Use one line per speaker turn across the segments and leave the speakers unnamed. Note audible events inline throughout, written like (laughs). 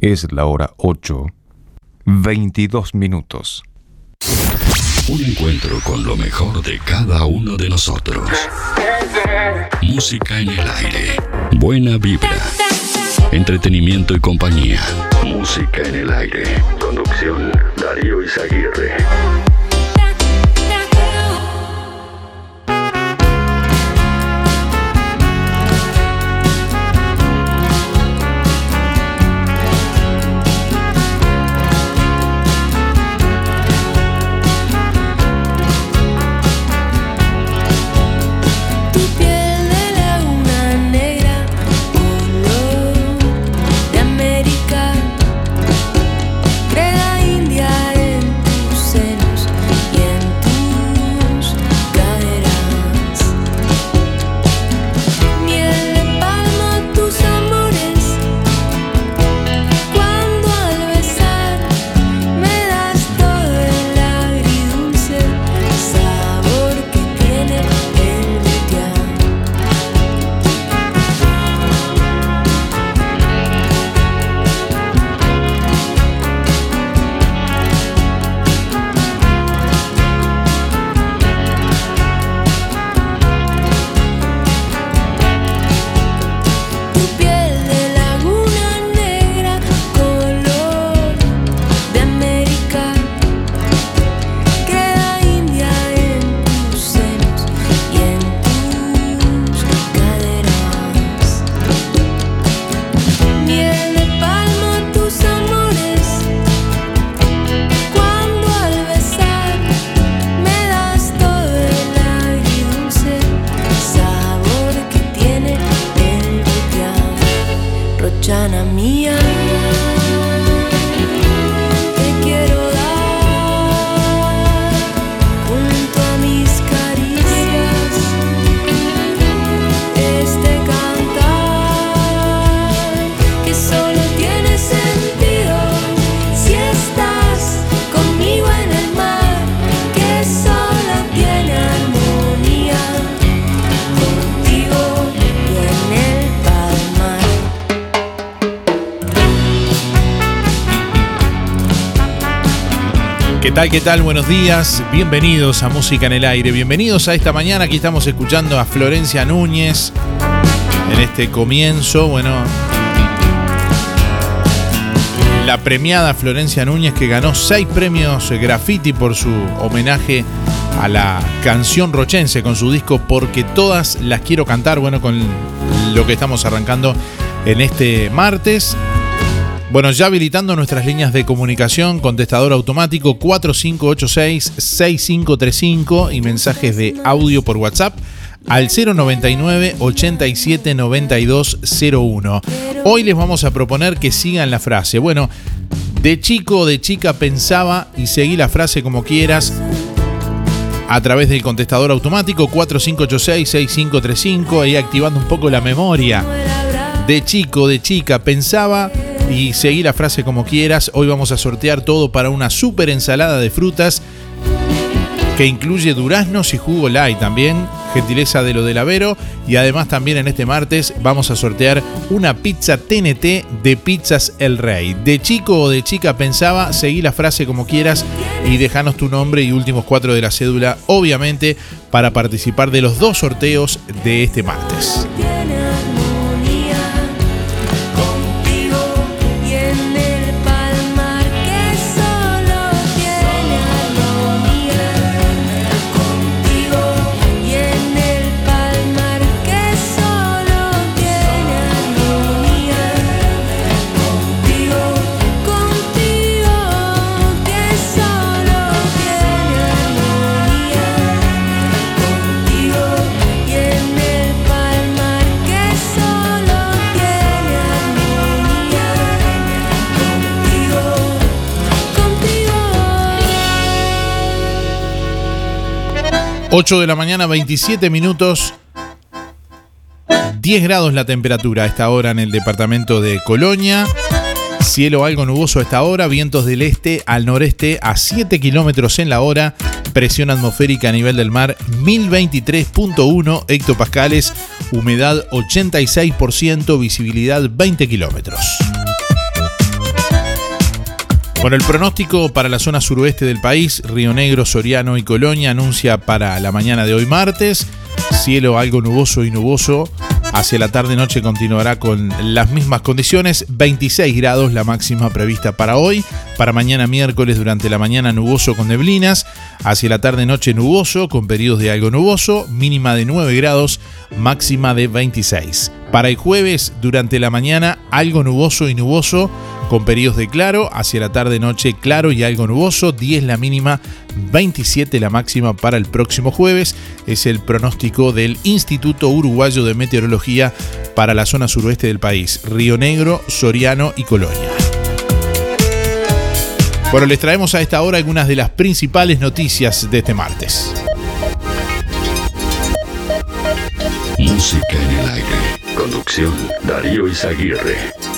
Es la hora 8, 22 minutos.
Un encuentro con lo mejor de cada uno de nosotros. Música en el aire. Buena vibra. Entretenimiento y compañía. Música en el aire. Conducción Darío Izaguirre.
Tal? ¿Qué tal? Buenos días. Bienvenidos a Música en el Aire. Bienvenidos a esta mañana. Aquí estamos escuchando a Florencia Núñez en este comienzo. Bueno, la premiada Florencia Núñez que ganó seis premios graffiti por su homenaje a la canción rochense con su disco Porque todas las quiero cantar. Bueno, con lo que estamos arrancando en este martes. Bueno, ya habilitando nuestras líneas de comunicación, contestador automático 4586-6535 y mensajes de audio por WhatsApp al 099 87 9201. Hoy les vamos a proponer que sigan la frase. Bueno, de chico o de chica pensaba y seguí la frase como quieras a través del contestador automático 4586-6535 y activando un poco la memoria. De chico, de chica pensaba y seguí la frase como quieras. Hoy vamos a sortear todo para una super ensalada de frutas que incluye duraznos y jugo light también, gentileza de lo del Avero. Y además también en este martes vamos a sortear una pizza TNT de Pizzas El Rey. De chico o de chica pensaba, seguí la frase como quieras y dejanos tu nombre y últimos cuatro de la cédula, obviamente, para participar de los dos sorteos de este martes. 8 de la mañana, 27 minutos. 10 grados la temperatura a esta hora en el departamento de Colonia. Cielo algo nuboso a esta hora, vientos del este al noreste a 7 kilómetros en la hora, presión atmosférica a nivel del mar 1023.1 hectopascales, humedad 86%, visibilidad 20 kilómetros. Bueno, el pronóstico para la zona suroeste del país, Río Negro, Soriano y Colonia, anuncia para la mañana de hoy martes cielo algo nuboso y nuboso. Hacia la tarde-noche continuará con las mismas condiciones, 26 grados la máxima prevista para hoy. Para mañana miércoles durante la mañana nuboso con neblinas. Hacia la tarde-noche nuboso con periodos de algo nuboso, mínima de 9 grados, máxima de 26. Para el jueves durante la mañana algo nuboso y nuboso con periodos de claro, hacia la tarde-noche claro y algo nuboso, 10 la mínima, 27 la máxima para el próximo jueves. Es el pronóstico del Instituto Uruguayo de Meteorología para la zona suroeste del país, Río Negro, Soriano y Colonia. Bueno, les traemos a esta hora algunas de las principales noticias de este martes.
Música en el aire. Conducción Darío Izaguirre.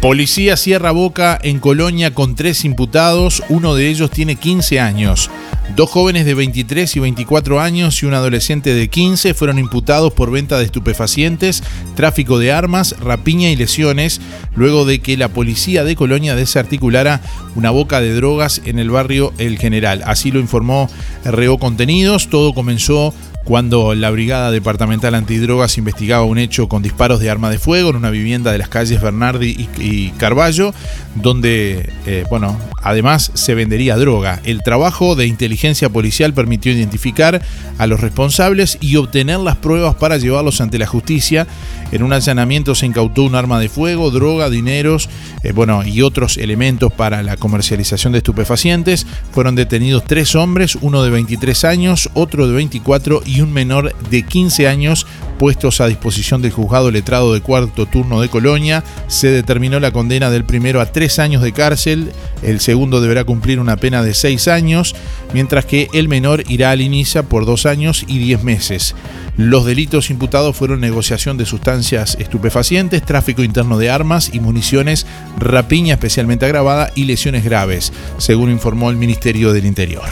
Policía cierra boca en Colonia con tres imputados, uno de ellos tiene 15 años. Dos jóvenes de 23 y 24 años y un adolescente de 15 fueron imputados por venta de estupefacientes, tráfico de armas, rapiña y lesiones, luego de que la policía de Colonia desarticulara una boca de drogas en el barrio El General. Así lo informó RO Contenidos. Todo comenzó cuando la Brigada Departamental Antidrogas investigaba un hecho con disparos de arma de fuego en una vivienda de las calles Bernardi y, Carballo, donde, eh, bueno, además se vendería droga. El trabajo de inteligencia policial permitió identificar a los responsables y obtener las pruebas para llevarlos ante la justicia. En un allanamiento se incautó un arma de fuego, droga, dineros, eh, bueno, y otros elementos para la comercialización de estupefacientes. Fueron detenidos tres hombres, uno de 23 años, otro de 24 y un menor de 15 años puestos a disposición del juzgado letrado de cuarto turno de Colonia. Se determinó la condena del primero a tres años de cárcel, el segundo deberá cumplir una pena de seis años, mientras que el menor irá al inicia por dos años y diez meses. Los delitos imputados fueron negociación de sustancias estupefacientes, tráfico interno de armas y municiones, rapiña especialmente agravada y lesiones graves, según informó el Ministerio del Interior.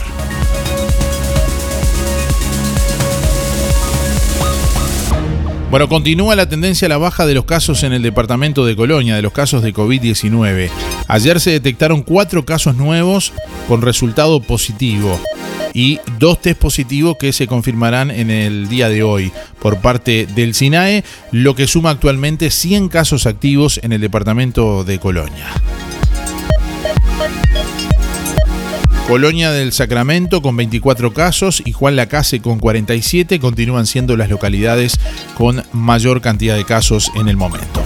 Bueno, continúa la tendencia a la baja de los casos en el departamento de Colonia, de los casos de COVID-19. Ayer se detectaron cuatro casos nuevos con resultado positivo y dos test positivos que se confirmarán en el día de hoy por parte del SINAE, lo que suma actualmente 100 casos activos en el departamento de Colonia. Colonia del Sacramento con 24 casos y Juan Lacase con 47 continúan siendo las localidades con mayor cantidad de casos en el momento.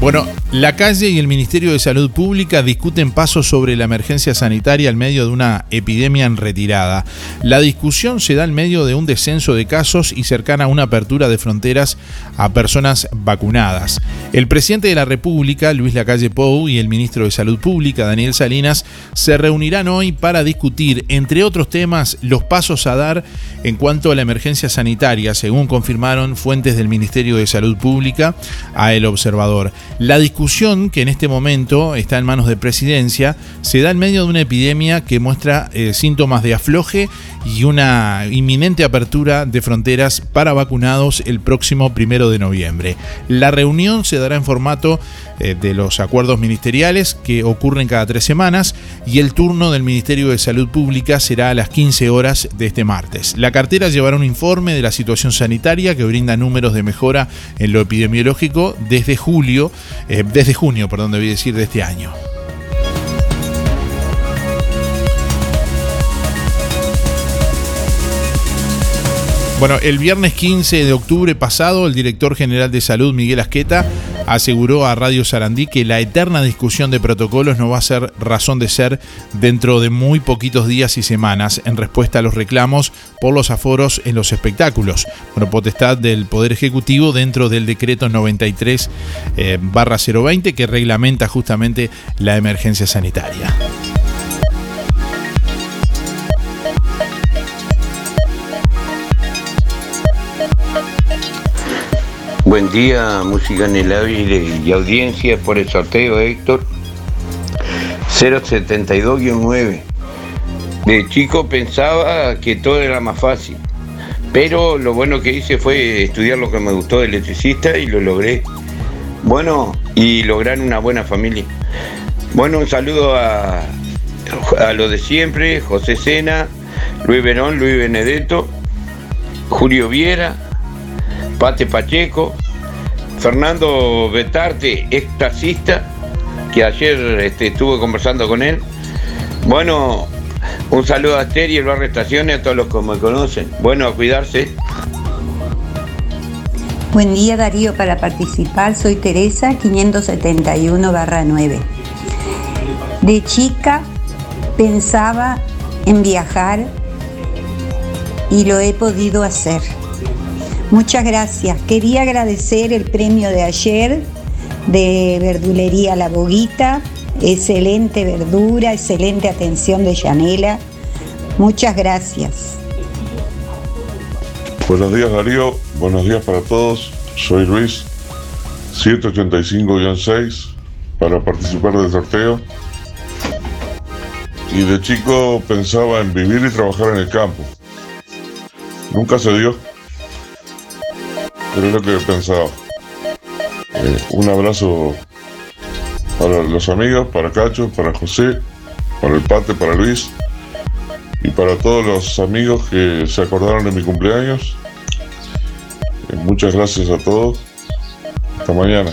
Bueno, la calle y el Ministerio de Salud Pública discuten pasos sobre la emergencia sanitaria al medio de una epidemia en retirada. La discusión se da en medio de un descenso de casos y cercana a una apertura de fronteras a personas vacunadas. El presidente de la República, Luis Lacalle Pou, y el ministro de Salud Pública, Daniel Salinas, se reunirán hoy para discutir, entre otros temas, los pasos a dar en cuanto a la emergencia sanitaria, según confirmaron fuentes del Ministerio de Salud Pública a El Observador. La discusión, que en este momento está en manos de presidencia, se da en medio de una epidemia que muestra eh, síntomas de afloje y una inminente apertura de fronteras para vacunados el próximo primero de noviembre. La reunión se dará en formato eh, de los acuerdos ministeriales que ocurren cada tres semanas y el turno del Ministerio de Salud Pública será a las 15 horas de este martes. La cartera llevará un informe de la situación sanitaria que brinda números de mejora en lo epidemiológico desde julio, eh, desde junio, perdón, debí decir, de este año. Bueno, el viernes 15 de octubre pasado, el director general de salud, Miguel Asqueta, aseguró a Radio Sarandí que la eterna discusión de protocolos no va a ser razón de ser dentro de muy poquitos días y semanas en respuesta a los reclamos por los aforos en los espectáculos. Bueno, potestad del Poder Ejecutivo dentro del decreto 93 eh, barra 020 que reglamenta justamente la emergencia sanitaria.
Buen día, música en el aire y audiencia por el sorteo, Héctor. 072-9. De chico pensaba que todo era más fácil, pero lo bueno que hice fue estudiar lo que me gustó de electricista y lo logré. Bueno, y lograr una buena familia. Bueno, un saludo a, a lo de siempre, José Sena, Luis Verón, Luis Benedetto, Julio Viera, Pate Pacheco, Fernando Betarte, extasista, que ayer este, estuve conversando con él. Bueno, un saludo a Esther y el barrio Estaciones, a todos los que me conocen. Bueno, a cuidarse.
Buen día Darío, para participar soy Teresa 571 9. De chica pensaba en viajar y lo he podido hacer. Muchas gracias. Quería agradecer el premio de ayer de Verdulería La Boguita. Excelente verdura, excelente atención de Yanela. Muchas gracias.
Buenos días Darío, buenos días para todos. Soy Luis, 785-6 para participar del sorteo. Y de chico pensaba en vivir y trabajar en el campo. Nunca se dio. Es lo que pensaba. Eh, un abrazo para los amigos, para Cacho, para José, para el Pate, para Luis y para todos los amigos que se acordaron de mi cumpleaños. Eh, muchas gracias a todos. Hasta mañana.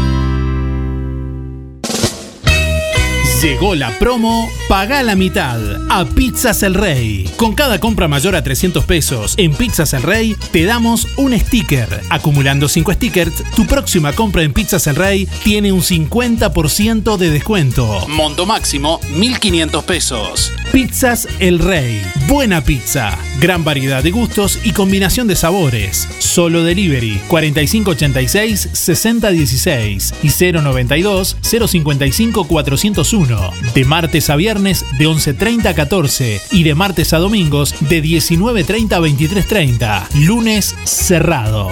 Llegó la promo Paga la mitad a Pizzas El Rey. Con cada compra mayor a 300 pesos en Pizzas El Rey, te damos un sticker. Acumulando 5 stickers, tu próxima compra en Pizzas El Rey tiene un 50% de descuento. Monto máximo 1500 pesos. Pizzas El Rey. Buena pizza. Gran variedad de gustos y combinación de sabores. Solo delivery 4586 6016 y 092 055 401 de martes a viernes de 11.30 a 14 y de martes a domingos de 19.30 a 23.30. Lunes cerrado.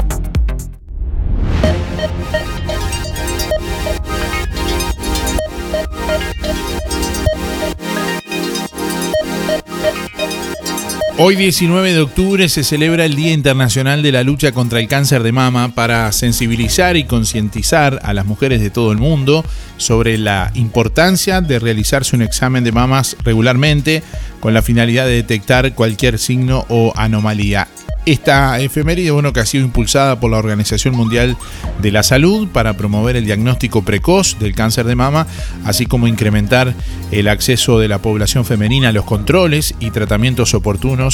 Hoy 19 de octubre se celebra el Día Internacional de la Lucha contra el Cáncer de Mama para sensibilizar y concientizar a las mujeres de todo el mundo sobre la importancia de realizarse un examen de mamas regularmente con la finalidad de detectar cualquier signo o anomalía. Esta efeméride, bueno, que ha sido impulsada por la Organización Mundial de la Salud para promover el diagnóstico precoz del cáncer de mama, así como incrementar el acceso de la población femenina a los controles y tratamientos oportunos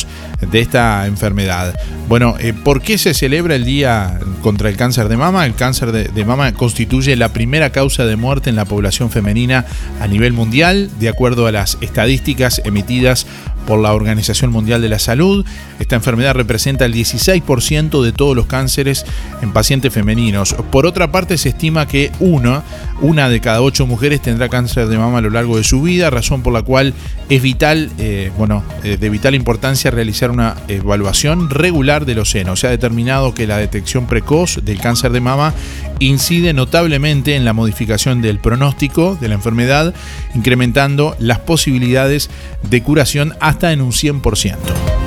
de esta enfermedad. Bueno, eh, ¿por qué se celebra el Día contra el Cáncer de Mama? El cáncer de, de mama constituye la primera causa de muerte en la población femenina a nivel mundial, de acuerdo a las estadísticas emitidas por la Organización Mundial de la Salud. Esta enfermedad representa el 16% de todos los cánceres en pacientes femeninos. Por otra parte, se estima que una, una de cada ocho mujeres tendrá cáncer de mama a lo largo de su vida, razón por la cual es vital, eh, bueno, eh, de vital importancia realizar una evaluación regular de los senos. Se ha determinado que la detección precoz del cáncer de mama incide notablemente en la modificación del pronóstico de la enfermedad, incrementando las posibilidades de curación hasta en un 100%.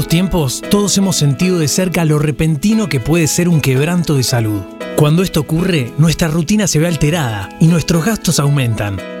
Estos tiempos, todos hemos sentido de cerca lo repentino que puede ser un quebranto de salud. Cuando esto ocurre, nuestra rutina se ve alterada y nuestros gastos aumentan.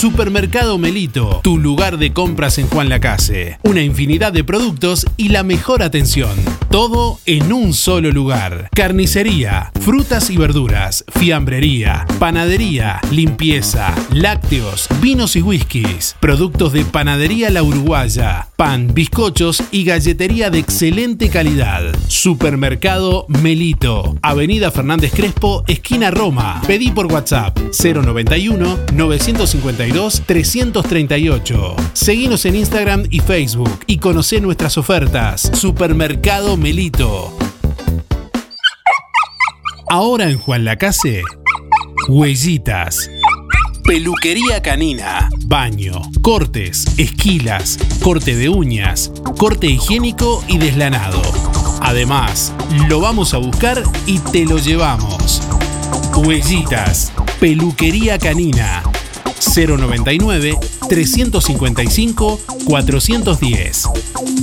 Supermercado Melito, tu lugar de compras en Juan Lacase. Una infinidad de productos y la mejor atención. Todo en un solo lugar. Carnicería, frutas y verduras, fiambrería, panadería, limpieza, lácteos, vinos y whiskies, productos de panadería La Uruguaya, pan, bizcochos y galletería de excelente calidad. Supermercado Melito, Avenida Fernández Crespo, esquina Roma. Pedí por WhatsApp 091 952 338. Seguinos en Instagram y Facebook y conoce nuestras ofertas. Supermercado Melito. Ahora en Juan Lacase, Huellitas. Peluquería canina, baño, cortes, esquilas, corte de uñas, corte higiénico y deslanado. Además, lo vamos a buscar y te lo llevamos. Huellitas, peluquería canina. 099 355 410.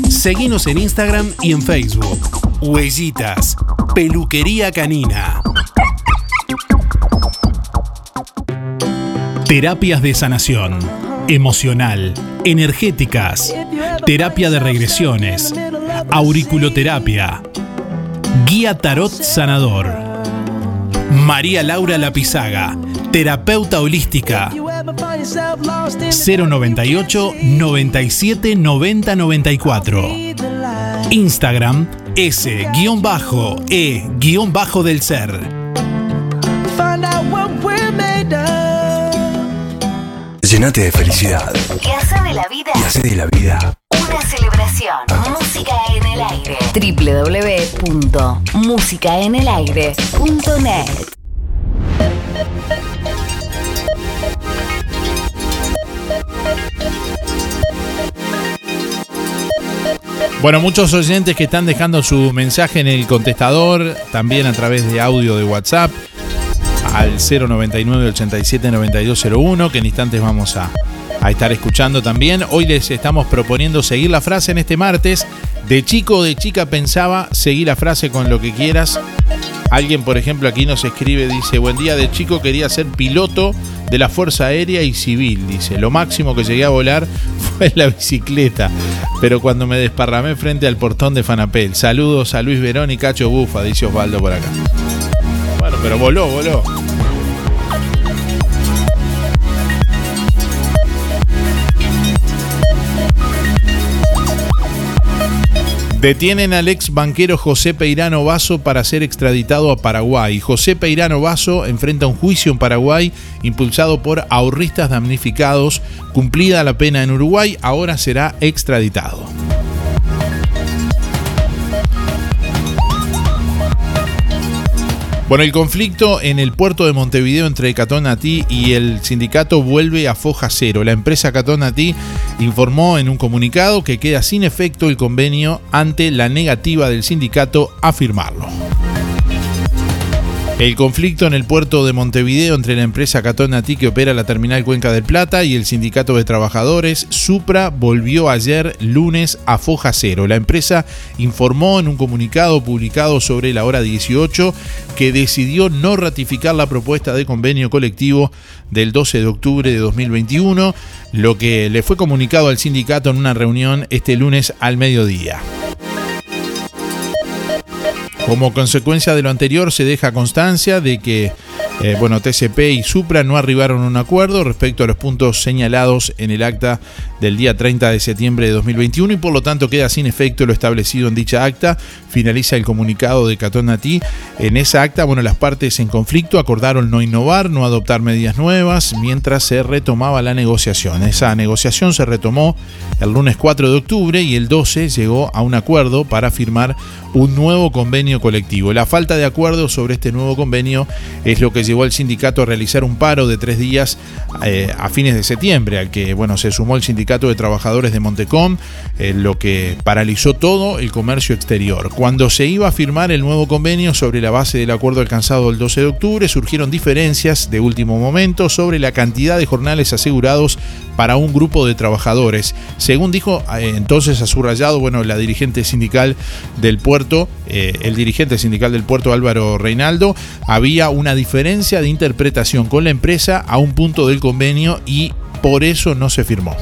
Seguinos en Instagram y en Facebook. Huellitas, peluquería canina. Terapias de sanación, emocional, energéticas, terapia de regresiones, auriculoterapia, guía tarot sanador. María Laura Lapizaga, terapeuta holística. 098 97 90 94. Instagram S-E- del ser.
Llenate de felicidad.
Y hace de la vida
Y hace de la vida
una celebración. Música en el aire. www.musicaenelaire.net
Bueno, muchos oyentes que están dejando su mensaje en el contestador, también a través de audio de WhatsApp, al 099 87 9201, que en instantes vamos a, estar escuchando también. Hoy les estamos proponiendo seguir la frase en este martes. De chico o de chica pensaba, seguir la frase con lo que quieras. Alguien, por ejemplo, aquí nos escribe, dice, buen día, de chico quería ser piloto de la Fuerza Aérea y Civil. Dice, lo máximo que llegué a volar (laughs) fue la bicicleta, pero cuando me desparramé frente al portón de Fanapel. Saludos a Luis Verón y Cacho Bufa, dice Osvaldo por acá. Bueno, pero voló, voló. Detienen al ex banquero José Peirano Vaso para ser extraditado a Paraguay. José Peirano Vaso enfrenta un juicio en Paraguay impulsado por ahorristas damnificados. Cumplida la pena en Uruguay, ahora será extraditado. Bueno, el conflicto en el puerto de Montevideo entre Catonati y el sindicato vuelve a foja cero. La empresa Catonati informó en un comunicado que queda sin efecto el convenio ante la negativa del sindicato a firmarlo. El conflicto en el puerto de Montevideo entre la empresa Catonati que opera la terminal Cuenca del Plata y el sindicato de trabajadores Supra volvió ayer lunes a foja cero. La empresa informó en un comunicado publicado sobre la hora 18 que decidió no ratificar la propuesta de convenio colectivo del 12 de octubre de 2021, lo que le fue comunicado al sindicato en una reunión este lunes al mediodía. Como consecuencia de lo anterior, se deja constancia de que eh, bueno, TCP y Supra no arribaron a un acuerdo respecto a los puntos señalados en el acta del día 30 de septiembre de 2021 y por lo tanto queda sin efecto lo establecido en dicha acta. Finaliza el comunicado de Catonati. En esa acta, bueno, las partes en conflicto acordaron no innovar, no adoptar medidas nuevas mientras se retomaba la negociación. Esa negociación se retomó el lunes 4 de octubre y el 12 llegó a un acuerdo para firmar un nuevo convenio colectivo. La falta de acuerdo sobre este nuevo convenio es lo que llevó al sindicato a realizar un paro de tres días eh, a fines de septiembre, al que bueno, se sumó el sindicato de trabajadores de Montecom, eh, lo que paralizó todo el comercio exterior. Cuando se iba a firmar el nuevo convenio sobre la base del acuerdo alcanzado el 12 de octubre, surgieron diferencias de último momento sobre la cantidad de jornales asegurados para un grupo de trabajadores. Según dijo eh, entonces a su rayado, bueno, la dirigente sindical del puerto, el dirigente sindical del puerto Álvaro Reinaldo, había una diferencia de interpretación con la empresa a un punto del convenio y por eso no se firmó.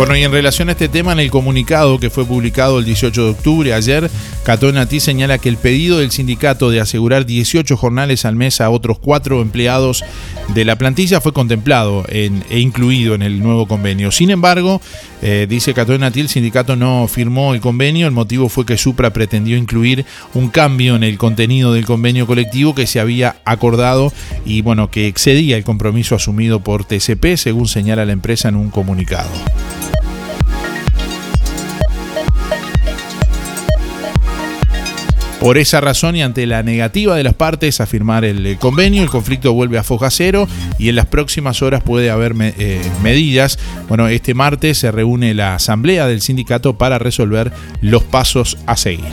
Bueno, y en relación a este tema, en el comunicado que fue publicado el 18 de octubre, ayer, Catonati señala que el pedido del sindicato de asegurar 18 jornales al mes a otros cuatro empleados de la plantilla fue contemplado e incluido en el nuevo convenio. Sin embargo, eh, dice Catonati, el sindicato no firmó el convenio. El motivo fue que Supra pretendió incluir un cambio en el contenido del convenio colectivo que se había acordado y bueno, que excedía el compromiso asumido por TCP, según señala la empresa en un comunicado. Por esa razón y ante la negativa de las partes a firmar el convenio, el conflicto vuelve a foja cero y en las próximas horas puede haber eh, medidas. Bueno, este martes se reúne la asamblea del sindicato para resolver los pasos a seguir.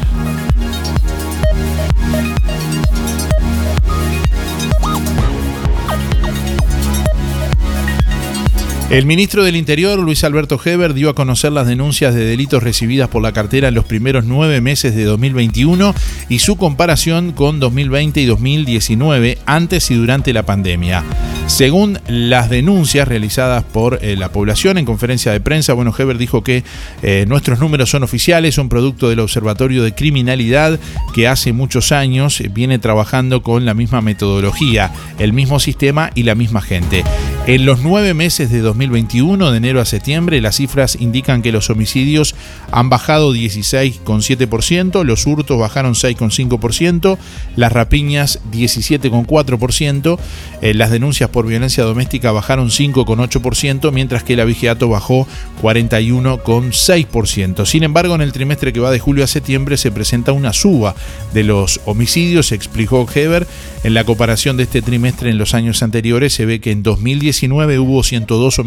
El ministro del Interior, Luis Alberto Heber, dio a conocer las denuncias de delitos recibidas por la cartera en los primeros nueve meses de 2021 y su comparación con 2020 y 2019, antes y durante la pandemia. Según las denuncias realizadas por eh, la población en conferencia de prensa, bueno, Heber dijo que eh, nuestros números son oficiales, son producto del Observatorio de Criminalidad que hace muchos años viene trabajando con la misma metodología, el mismo sistema y la misma gente. En los nueve meses de 2021, de enero a septiembre, las cifras indican que los homicidios han bajado 16,7%, los hurtos bajaron 6,5%, las rapiñas 17,4%, eh, las denuncias por violencia doméstica bajaron 5,8%, mientras que el abigeato bajó 41,6%. Sin embargo, en el trimestre que va de julio a septiembre se presenta una suba de los homicidios, explicó Heber. En la comparación de este trimestre en los años anteriores se ve que en 2019 hubo 102 homicidios,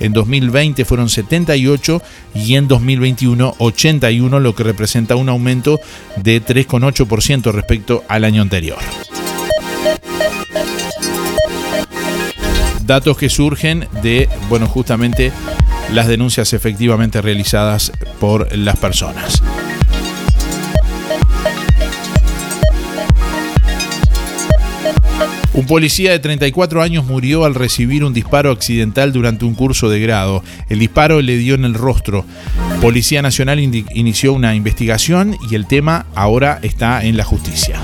en 2020 fueron 78 y en 2021 81, lo que representa un aumento de 3,8% respecto al año anterior. Datos que surgen de, bueno, justamente las denuncias efectivamente realizadas por las personas. Un policía de 34 años murió al recibir un disparo accidental durante un curso de grado. El disparo le dio en el rostro. Policía Nacional inició una investigación y el tema ahora está en la justicia.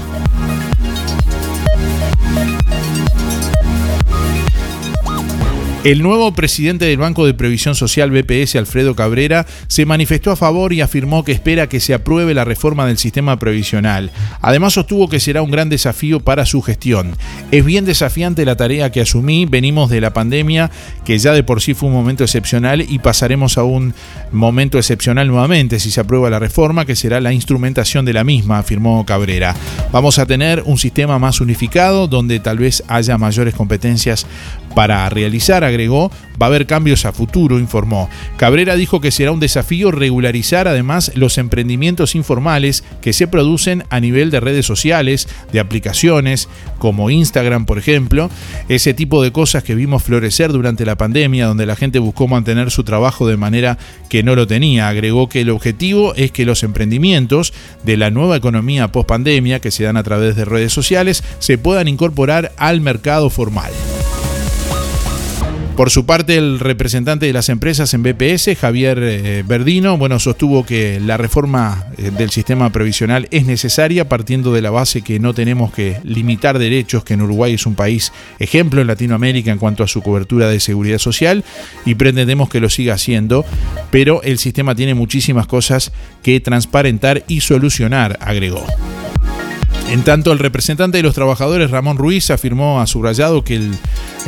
El nuevo presidente del Banco de Previsión Social BPS, Alfredo Cabrera, se manifestó a favor y afirmó que espera que se apruebe la reforma del sistema previsional. Además sostuvo que será un gran desafío para su gestión. Es bien desafiante la tarea que asumí, venimos de la pandemia, que ya de por sí fue un momento excepcional y pasaremos a un momento excepcional nuevamente si se aprueba la reforma, que será la instrumentación de la misma, afirmó Cabrera. Vamos a tener un sistema más unificado donde tal vez haya mayores competencias para realizar, agregó, va a haber cambios a futuro, informó. Cabrera dijo que será un desafío regularizar además los emprendimientos informales que se producen a nivel de redes sociales, de aplicaciones, como Instagram, por ejemplo, ese tipo de cosas que vimos florecer durante la pandemia, donde la gente buscó mantener su trabajo de manera que no lo tenía. Agregó que el objetivo es que los emprendimientos de la nueva economía post pandemia que se dan a través de redes sociales se puedan incorporar al mercado formal. Por su parte, el representante de las empresas en BPS, Javier eh, Verdino, bueno, sostuvo que la reforma eh, del sistema previsional es necesaria partiendo de la base que no tenemos que limitar derechos, que en Uruguay es un país ejemplo en Latinoamérica en cuanto a su cobertura de seguridad social y pretendemos que lo siga haciendo, pero el sistema tiene muchísimas cosas que transparentar y solucionar, agregó. En tanto, el representante de los trabajadores, Ramón Ruiz, afirmó a subrayado que el,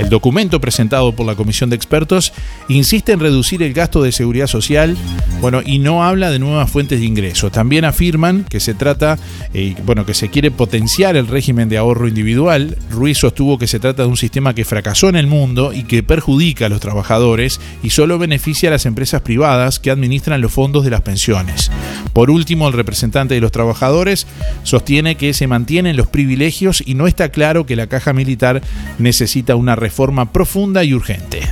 documento presentado por la comisión de expertos insiste en reducir el gasto de seguridad social, bueno, y no habla de nuevas fuentes de ingreso. También afirman que se trata, eh, bueno, que se quiere potenciar el régimen de ahorro individual. Ruiz sostuvo que se trata de un sistema que fracasó en el mundo y que perjudica a los trabajadores y solo beneficia a las empresas privadas que administran los fondos de las pensiones. Por último, el representante de los trabajadores sostiene que mantienen los privilegios y no está claro que la caja militar necesita una reforma profunda y urgente.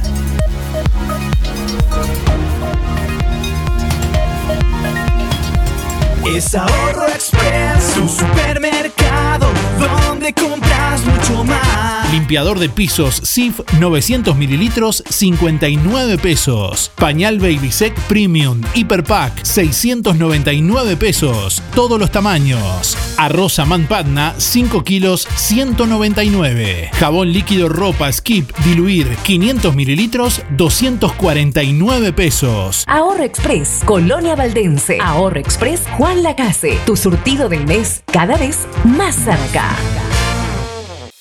Mucho más.
Limpiador de pisos SIF 900 mililitros 59 pesos. Pañal Baby Sec Premium Hyper Pack 699 pesos. Todos los tamaños. Arroz Man Patna 5 kilos 199. Jabón líquido ropa Skip Diluir 500 mililitros 249 pesos.
Ahorro Express, Colonia Valdense. Ahorro Express, Juan Lacase. Tu surtido del mes cada vez más cerca.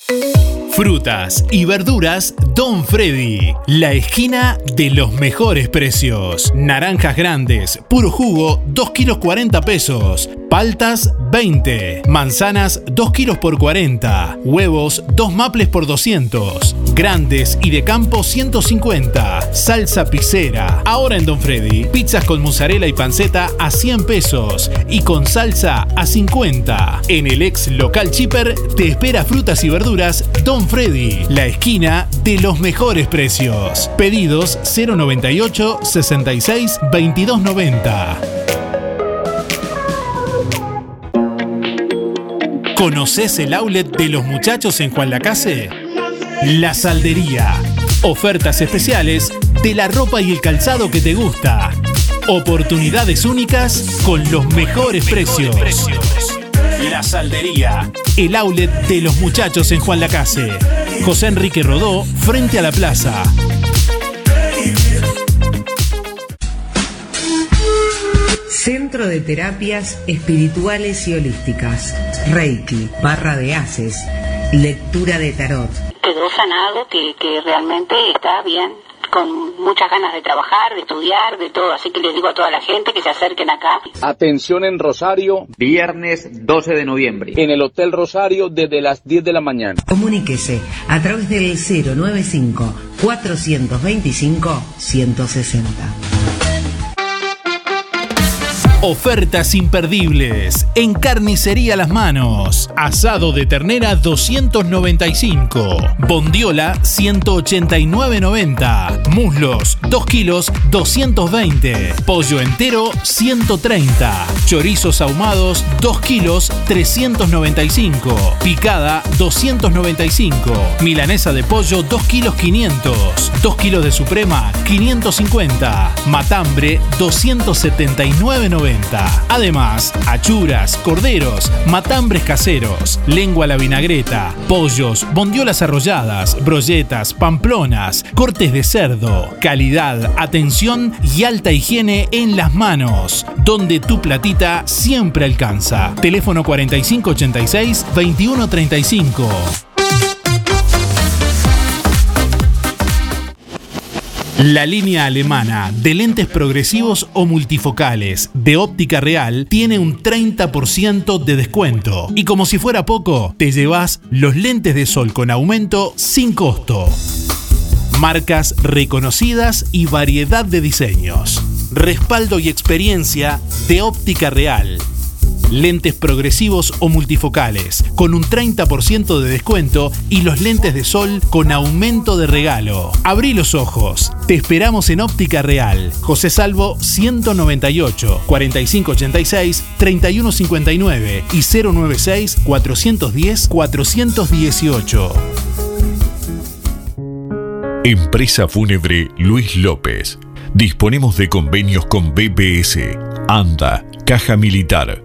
Thank you.
Frutas y verduras Don Freddy, la esquina de los mejores precios. Naranjas grandes, puro jugo, 2 kilos 40 pesos. Paltas 20. Manzanas 2 kilos por 40. Huevos 2 maples por 200. Grandes y de campo 150. Salsa pizzera. Ahora en Don Freddy, pizzas con mozzarella y panceta a 100 pesos y con salsa a 50. En el ex local Chipper te espera frutas y verduras Don Freddy, la esquina de los mejores precios. Pedidos 098 66 2290. ¿Conoces el outlet de los muchachos en Juan Lacase? La Saldería. Ofertas especiales de la ropa y el calzado que te gusta. Oportunidades únicas con los mejores precios. La Saldería. El outlet de los muchachos en Juan Lacase. José Enrique Rodó, frente a la plaza.
Centro de Terapias Espirituales y Holísticas. Reiki, Barra de Haces, lectura de tarot.
Quedó sanado, que, que realmente está bien, con muchas ganas de trabajar, de estudiar, de todo. Así que les digo a toda la gente que se acerquen acá.
Atención en Rosario, viernes 12 de noviembre, en el Hotel Rosario desde las 10 de la mañana.
Comuníquese a través del 095 425 160.
Ofertas imperdibles en Carnicería Las Manos. Asado de ternera 295. Bondiola 189.90. Muslos 2 kilos 220. Pollo entero 130. Chorizos ahumados 2 kilos 395. Picada 295. Milanesa de pollo 2 kilos 500. 2 kilos de suprema 550. Matambre 279.90. Además, achuras, corderos, matambres caseros, lengua a la vinagreta, pollos, bondiolas arrolladas, brolletas, pamplonas, cortes de cerdo, calidad, atención y alta higiene en las manos, donde tu platita siempre alcanza. Teléfono 4586-2135. La línea alemana de lentes progresivos o multifocales de óptica real tiene un 30% de descuento. Y como si fuera poco, te llevas los lentes de sol con aumento sin costo. Marcas reconocidas y variedad de diseños. Respaldo y experiencia de óptica real. Lentes progresivos o multifocales con un 30% de descuento y los lentes de sol con aumento de regalo. Abrí los ojos. Te esperamos en Óptica Real. José Salvo 198 4586 3159 y 096 410 418.
Empresa Fúnebre Luis López. Disponemos de convenios con BPS, ANDA, Caja Militar,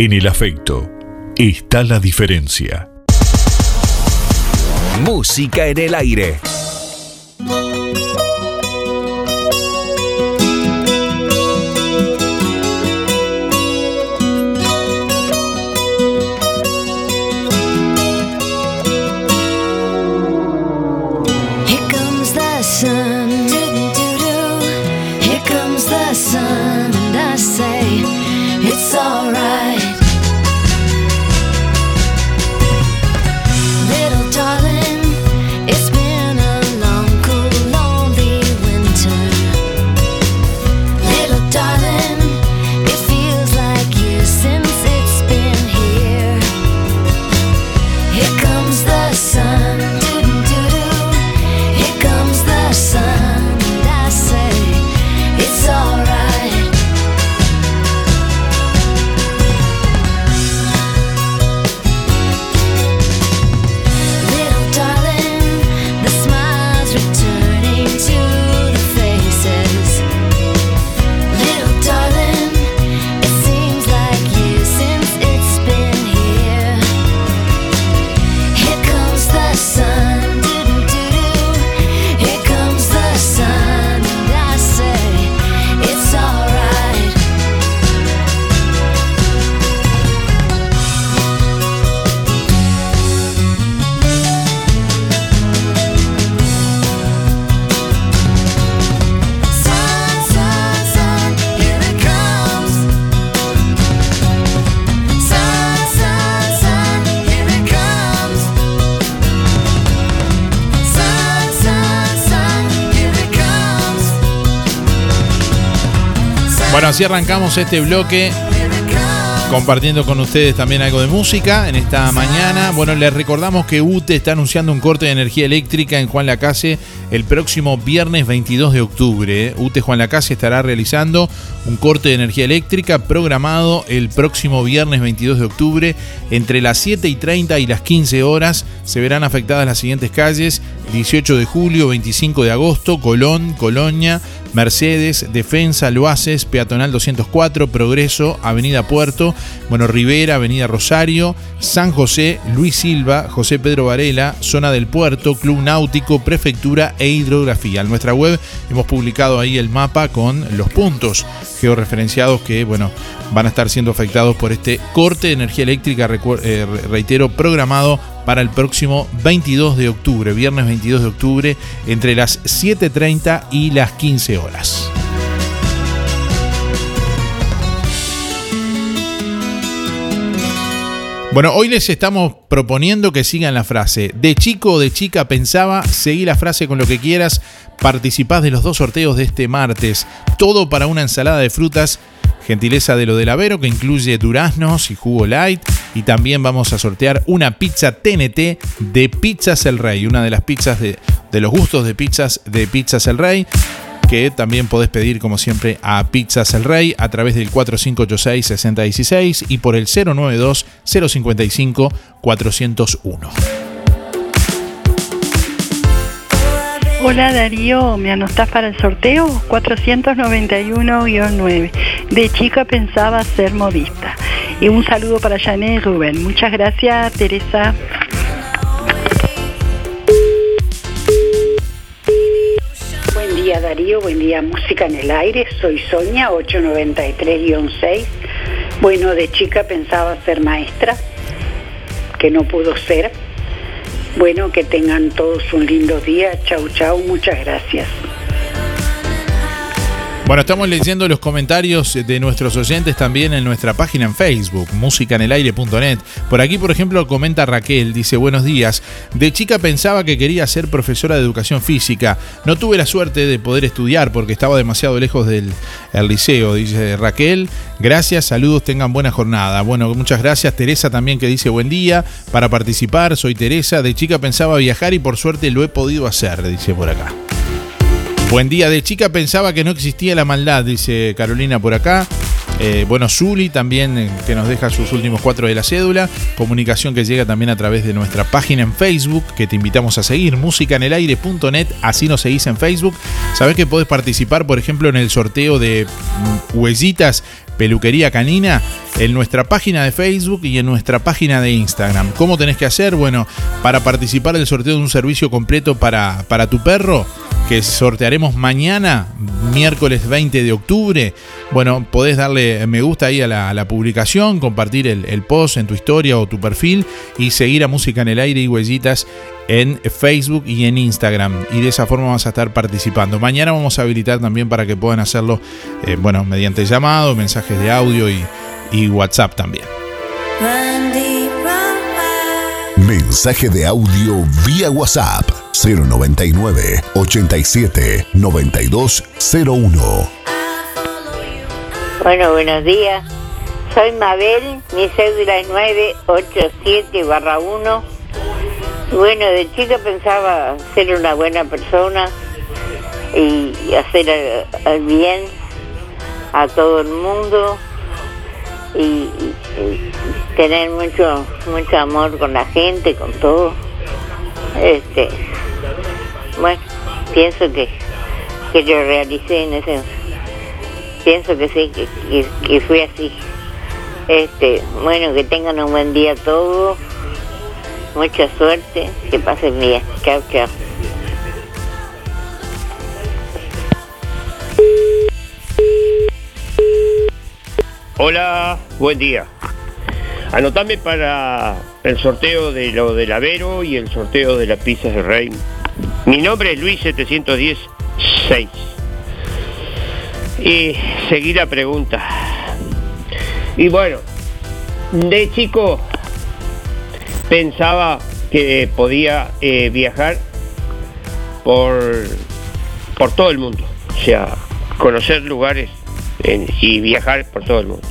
En el afecto está la diferencia.
Música en el aire.
Así arrancamos este bloque
compartiendo con ustedes también algo de música en esta mañana. Bueno, les recordamos que UTE está anunciando un corte de energía eléctrica en Juan Lacase el próximo viernes 22 de octubre. UTE Juan Lacase estará realizando un corte de energía eléctrica programado el próximo viernes 22 de octubre entre las 7 y 30 y las 15 horas. Se verán afectadas las siguientes calles: 18 de julio, 25 de agosto, Colón, Colonia, Mercedes, Defensa, Loaces, Peatonal 204, Progreso, Avenida Puerto, bueno, Rivera, Avenida Rosario, San José, Luis Silva, José Pedro Varela, Zona del Puerto, Club Náutico, Prefectura e Hidrografía. En nuestra web hemos publicado ahí el mapa con los puntos georreferenciados que, bueno, van a estar siendo afectados por este corte de energía eléctrica, eh, re- reitero, programado para el próximo 22 de octubre, viernes 22 de octubre, entre las 7.30 y las 15 horas. Bueno, hoy les estamos proponiendo que sigan la frase. De chico o de chica pensaba, seguí la frase con lo que quieras, participás de los dos sorteos de este martes. Todo para una ensalada de frutas, gentileza de lo del Avero, que incluye duraznos y jugo light. Y también vamos a sortear una pizza TNT de Pizzas El Rey, una de las pizzas de, de los gustos de pizzas de Pizzas El Rey que también podés pedir como siempre a Pizzas El Rey a través del 4586-6016 y por el 092-055-401.
Hola Darío, ¿me anotás para el sorteo? 491-9. De chica pensaba ser modista. Y un saludo para Janet y Rubén. Muchas gracias, Teresa.
Buen día Darío, buen día Música en el Aire, soy Sonia 893-6. Bueno, de chica pensaba ser maestra, que no pudo ser. Bueno, que tengan todos un lindo día, chau chau, muchas gracias.
Bueno, estamos leyendo los comentarios de nuestros oyentes también en nuestra página en Facebook, musicanelaire.net. Por aquí, por ejemplo, comenta Raquel, dice, buenos días, de chica pensaba que quería ser profesora de educación física. No tuve la suerte de poder estudiar porque estaba demasiado lejos del el liceo, dice Raquel. Gracias, saludos, tengan buena jornada. Bueno, muchas gracias. Teresa también que dice, buen día, para participar, soy Teresa, de chica pensaba viajar y por suerte lo he podido hacer, dice por acá. Buen día, de chica pensaba que no existía la maldad, dice Carolina por acá. Eh, bueno, Zuli también eh, que nos deja sus últimos cuatro de la cédula. Comunicación que llega también a través de nuestra página en Facebook, que te invitamos a seguir, musicanelaire.net, así nos seguís en Facebook. Sabés que podés participar, por ejemplo, en el sorteo de mm, huellitas Peluquería Canina en nuestra página de Facebook y en nuestra página de Instagram. ¿Cómo tenés que hacer? Bueno, para participar del sorteo de un servicio completo para, para tu perro, que sortearemos mañana, miércoles 20 de octubre. Bueno, podés darle me gusta ahí a la, publicación, compartir el, el post en tu historia o tu perfil y seguir a Música en el Aire y Huellitas en Facebook y en Instagram. Y de esa forma vas a estar participando. Mañana vamos a habilitar también para que puedan hacerlo, eh, bueno, mediante llamado, mensajes de audio y, y WhatsApp también.
Mensaje de audio vía WhatsApp 099 87 9201.
Bueno, buenos días. Soy Mabel, mi cédula es 987 barra 1. Bueno, de chica pensaba ser una buena persona y hacer el, el bien a todo el mundo y, tener mucho mucho amor con la gente, con todo. Este, bueno, pienso que, que lo realicé en ese pienso que sí, que, que, que así. Este, bueno, que tengan un buen día todos, mucha suerte, que pasen bien. Chao, chao.
Hola, buen día. Anotame para el sorteo de lo del Avero y el sorteo de las pizzas de Rey. Mi nombre es Luis 710 6. Y seguí la pregunta. Y bueno, de chico pensaba que podía eh, viajar por, por todo el mundo. O sea, conocer lugares en- y viajar por todo el mundo.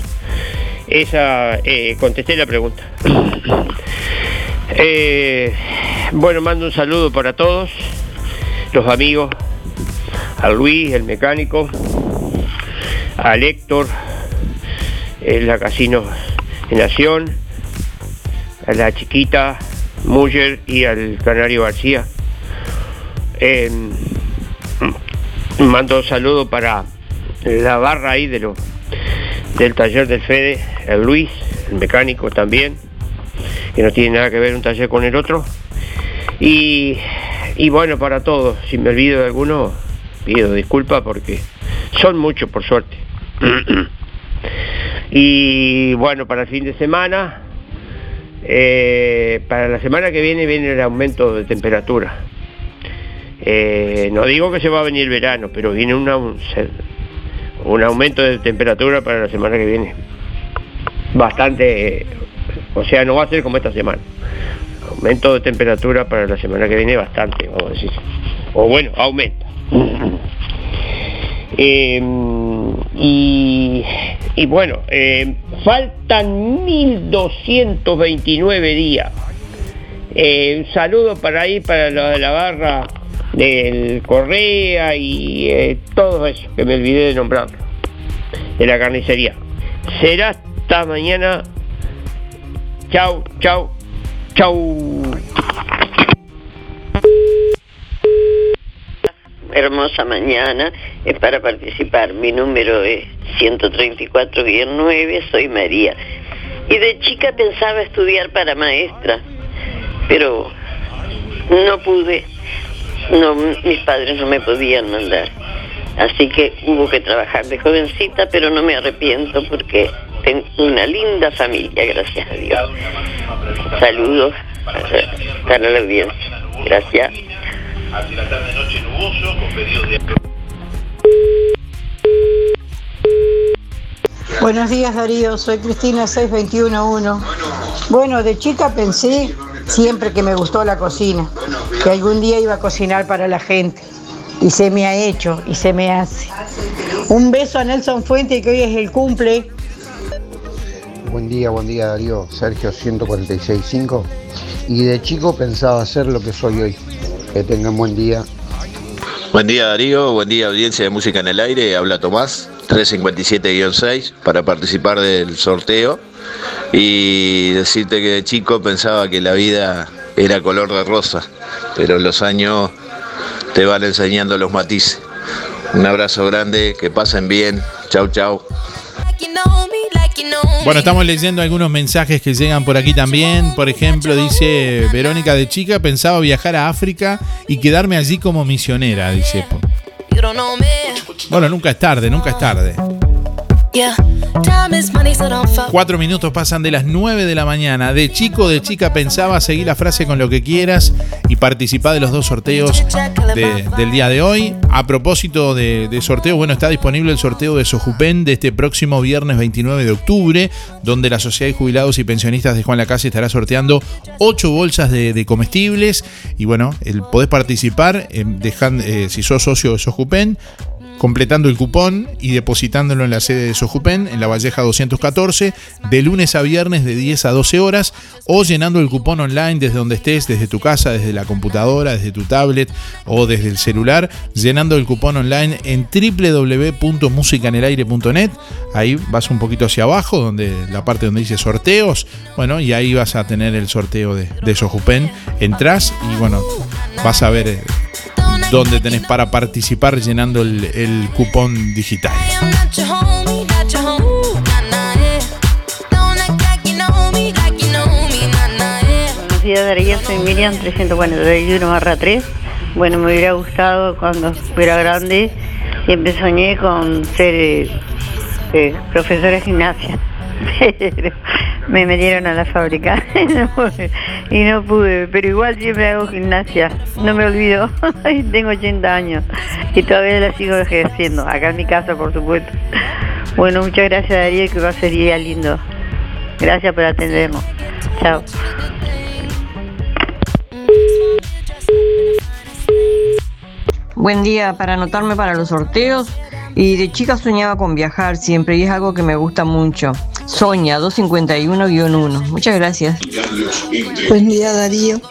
esa eh, contesté la pregunta. Eh, bueno, mando un saludo para todos, los amigos, a Luis, el mecánico, a Héctor, en la Casino de Nación, a la chiquita Muller y al Canario García. Eh, mando un saludo para la barra ahí del taller del Fede, el Luis, el mecánico también, que no tiene nada que ver un taller con el otro. Y, y bueno, para todos, si me olvido de alguno, pido disculpas porque son muchos por suerte. (clears throat) y bueno, para el fin de semana, eh, para la semana que viene viene el aumento de temperatura. Eh, no digo que se va a venir verano, pero viene una- un, un aumento de temperatura para la semana que viene. Bastante, eh, o sea, no va a ser como esta semana. Aumento de temperatura para la semana que viene bastante, vamos a decir. O bueno, aumenta. Eh, y, y bueno, eh, faltan 1229 días. Eh, un saludo para ahí, para los de la barra del Correa y eh, todo eso, que me olvidé de nombrar, de la carnicería. Será hasta mañana. Chau, chau, chau.
hermosa mañana es para participar. Mi número es 134-9, soy María. Y de chica pensaba estudiar para maestra, pero no pude. No, mis padres no me podían mandar. Así que hubo que trabajar de jovencita, pero no me arrepiento porque tengo una linda familia, gracias a Dios. Saludos para la audiencia. Gracias.
Buenos días Darío, soy Cristina 6211. Bueno, de chica pensé siempre que me gustó la cocina, que algún día iba a cocinar para la gente. Y se me ha hecho y se me hace. Un beso a Nelson Fuente que hoy es el cumple.
Buen día, buen día Darío, Sergio 146.5. Y de chico pensaba ser lo que soy hoy. Que tengan buen día.
Buen día Darío, buen día audiencia de Música en el Aire, habla Tomás, 357-6 para participar del sorteo y decirte que de chico pensaba que la vida era color de rosa, pero los años te van enseñando los matices. Un abrazo grande, que pasen bien, chau chau.
Bueno, estamos leyendo algunos mensajes que llegan por aquí también. Por ejemplo, dice Verónica de chica pensaba viajar a África y quedarme allí como misionera, dice. Bueno, nunca es tarde, nunca es tarde. Cuatro minutos pasan de las 9 de la mañana. De chico o de chica pensaba seguir la frase con lo que quieras y participar de los dos sorteos de- del día de hoy. A propósito de, de sorteo, bueno, está disponible el sorteo de Sojupen de este próximo viernes 29 de octubre, donde la Sociedad de Jubilados y Pensionistas de Juan Lacase estará sorteando 8 bolsas de, de comestibles. Y bueno, el, podés participar eh, dejan- eh, si sos socio de Sojupen completando el cupón y depositándolo en la sede de Sojupen, en la Valleja 214, de lunes a viernes de 10 a 12 horas, o llenando el cupón online desde donde estés, desde tu casa, desde la computadora, desde tu tablet o desde el celular, llenando el cupón online en www.musicanelaire.net. Ahí vas un poquito hacia abajo, donde la parte donde dice sorteos, bueno, y ahí vas a tener el sorteo de, de Sojupen. Entrás y bueno, vas a ver dónde tenés para participar llenando el, el cupón digital.
Buenos días Darío, soy Miriam 341 barra 3. Bueno, me hubiera gustado cuando fuera grande, siempre soñé con ser eh, eh, profesora de gimnasia. Pero me metieron a la fábrica (laughs) y no pude, pero igual siempre hago gimnasia, no me olvido, (laughs) tengo 80 años y todavía la sigo ejerciendo, acá en mi casa por supuesto. Bueno, muchas gracias Darío, que va a ser día lindo. Gracias por atendernos. Chao.
Buen día, para anotarme para los sorteos. Y de chica soñaba con viajar siempre y es algo que me gusta mucho. Sonia 251-1. Muchas gracias.
Buen día Darío.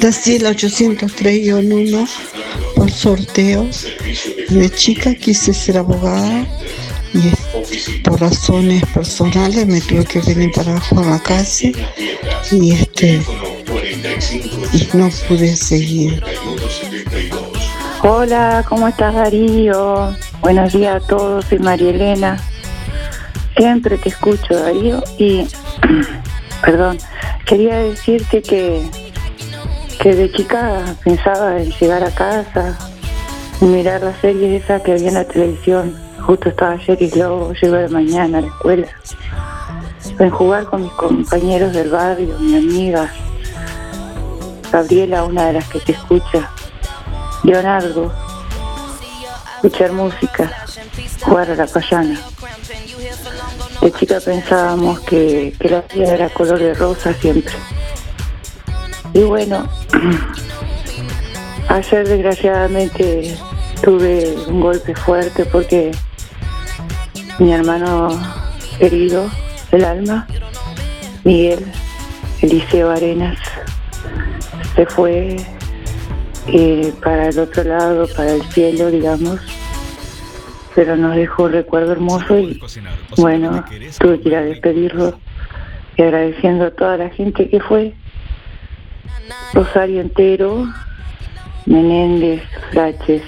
Graciela 803-1 por sorteo. De chica quise ser abogada y por razones personales me tuve que venir para abajo a la casa y este y no pude seguir.
Hola, ¿cómo estás Darío? Buenos días a todos, soy María Elena. Siempre te escucho Darío y, (clears throat) perdón, quería decirte que, que de chica pensaba en llegar a casa, y mirar las series esas que había en la televisión. Justo estaba Jerry Globo, llego de mañana a la escuela. En jugar con mis compañeros del barrio, mi amiga, Gabriela, una de las que te escucha. Leonardo, escuchar música, jugar a la payana. De chica pensábamos que, la vida era color de rosa siempre. Y bueno, (clears throat) ayer desgraciadamente tuve un golpe fuerte porque mi hermano querido, el alma, Miguel Eliseo Arenas, se fue eh, para el otro lado, para el cielo, digamos, pero nos dejó un recuerdo hermoso y bueno, tuve que ir a despedirlo y agradeciendo a toda la gente que fue, Rosario entero, Menéndez, Flaches,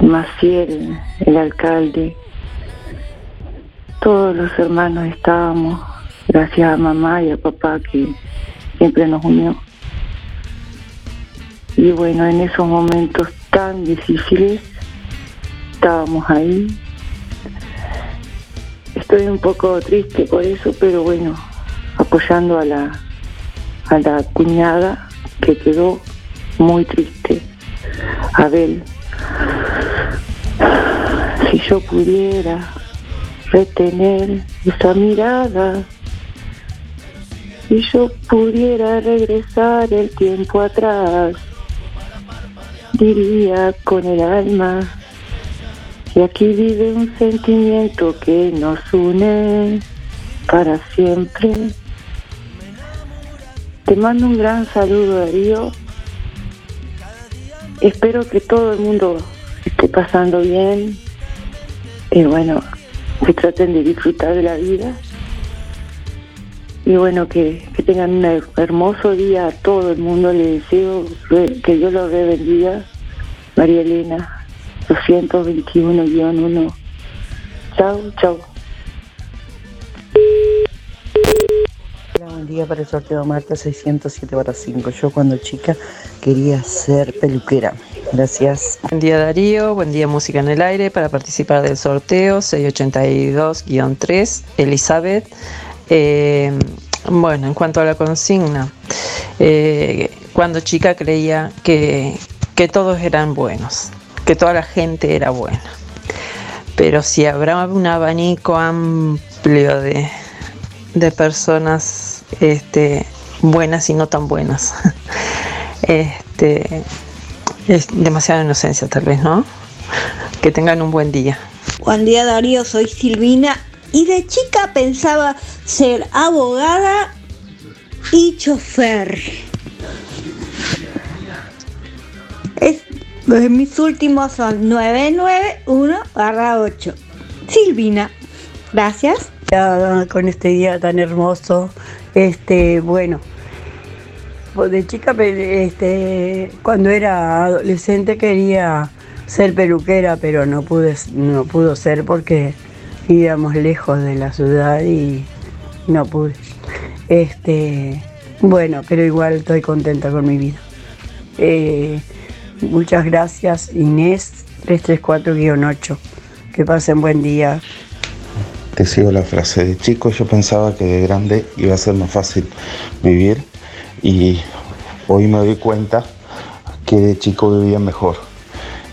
Maciel, el alcalde, todos los hermanos estábamos, gracias a mamá y a papá que siempre nos unió. Y bueno, en esos momentos tan difíciles estábamos ahí. Estoy un poco triste por eso, pero bueno, apoyando a la, a la cuñada que quedó muy triste, Abel. Si yo pudiera retener esa mirada, si yo pudiera regresar el tiempo atrás, diría con el alma que aquí vive un sentimiento que nos une para siempre. Te mando un gran saludo, Darío. Espero que todo el mundo esté pasando bien y bueno, que traten de disfrutar de la vida. Y bueno, que, que tengan un hermoso día a todo el mundo. Le deseo que los re bendiga. María Elena, 221-1. Chao, chao.
Hola, buen día para el sorteo Marta 607 para 5. Yo cuando chica quería ser peluquera. Gracias.
Buen día Darío, buen día Música en el Aire para participar del sorteo 682-3, Elizabeth. Eh, bueno, en cuanto a la consigna, eh, cuando chica creía que, que todos eran buenos, que toda la gente era buena. Pero si habrá un abanico amplio de, de personas este, buenas y no tan buenas. (laughs) Este, es demasiada inocencia tal vez, ¿no? Que tengan un buen día.
Buen día Darío, soy Silvina y de chica pensaba ser abogada y chofer. Mis últimos son 991 8. Silvina, gracias.
Con este día tan hermoso. Este, bueno, pues de chica, este, cuando era adolescente quería ser peluquera, pero no pude, no pudo ser porque vivíamos lejos de la ciudad y no pude. Este, bueno, pero igual estoy contenta con mi vida. Eh, muchas gracias, Inés 334-8. Que pasen buen día.
Te sigo la frase. De chico yo pensaba que de grande iba a ser más fácil vivir y hoy me doy cuenta que de chico vivía mejor.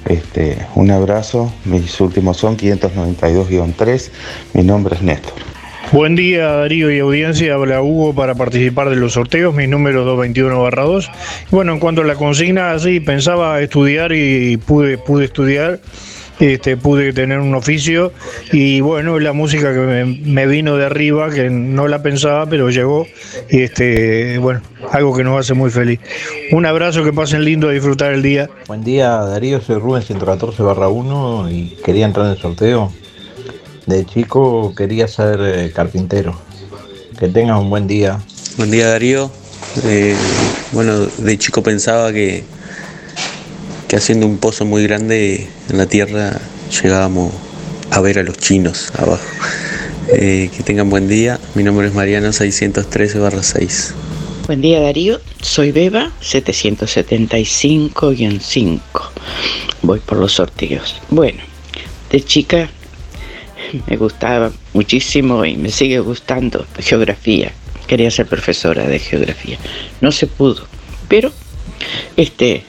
Este, un abrazo, mis últimos son 592-3, mi nombre es Néstor.
Buen día Darío y audiencia, habla Hugo para participar de los sorteos, mi número 221-2. Bueno, en cuanto a la consigna, sí, pensaba estudiar y pude, pude estudiar
este, pude tener un oficio y bueno, la música que me, vino de arriba, que no la pensaba, pero llegó y este, bueno, algo que nos hace muy feliz. Un abrazo, que pasen lindo a disfrutar el día.
Buen día Darío, soy Rubén 114 barra 1 y quería entrar en el sorteo. De chico quería ser eh, carpintero. Que tengas un buen día.
Buen día Darío. Eh, bueno, de chico pensaba que, que haciendo un pozo muy grande en la tierra llegábamos a ver a los chinos abajo. Eh, que tengan buen día. Mi nombre es Mariano 613 barra 6.
Buen día Darío, soy Beba 775-5. Voy por los sorteos. Bueno, de chica me gustaba muchísimo y me sigue gustando geografía. Quería ser profesora de geografía. No se pudo, pero este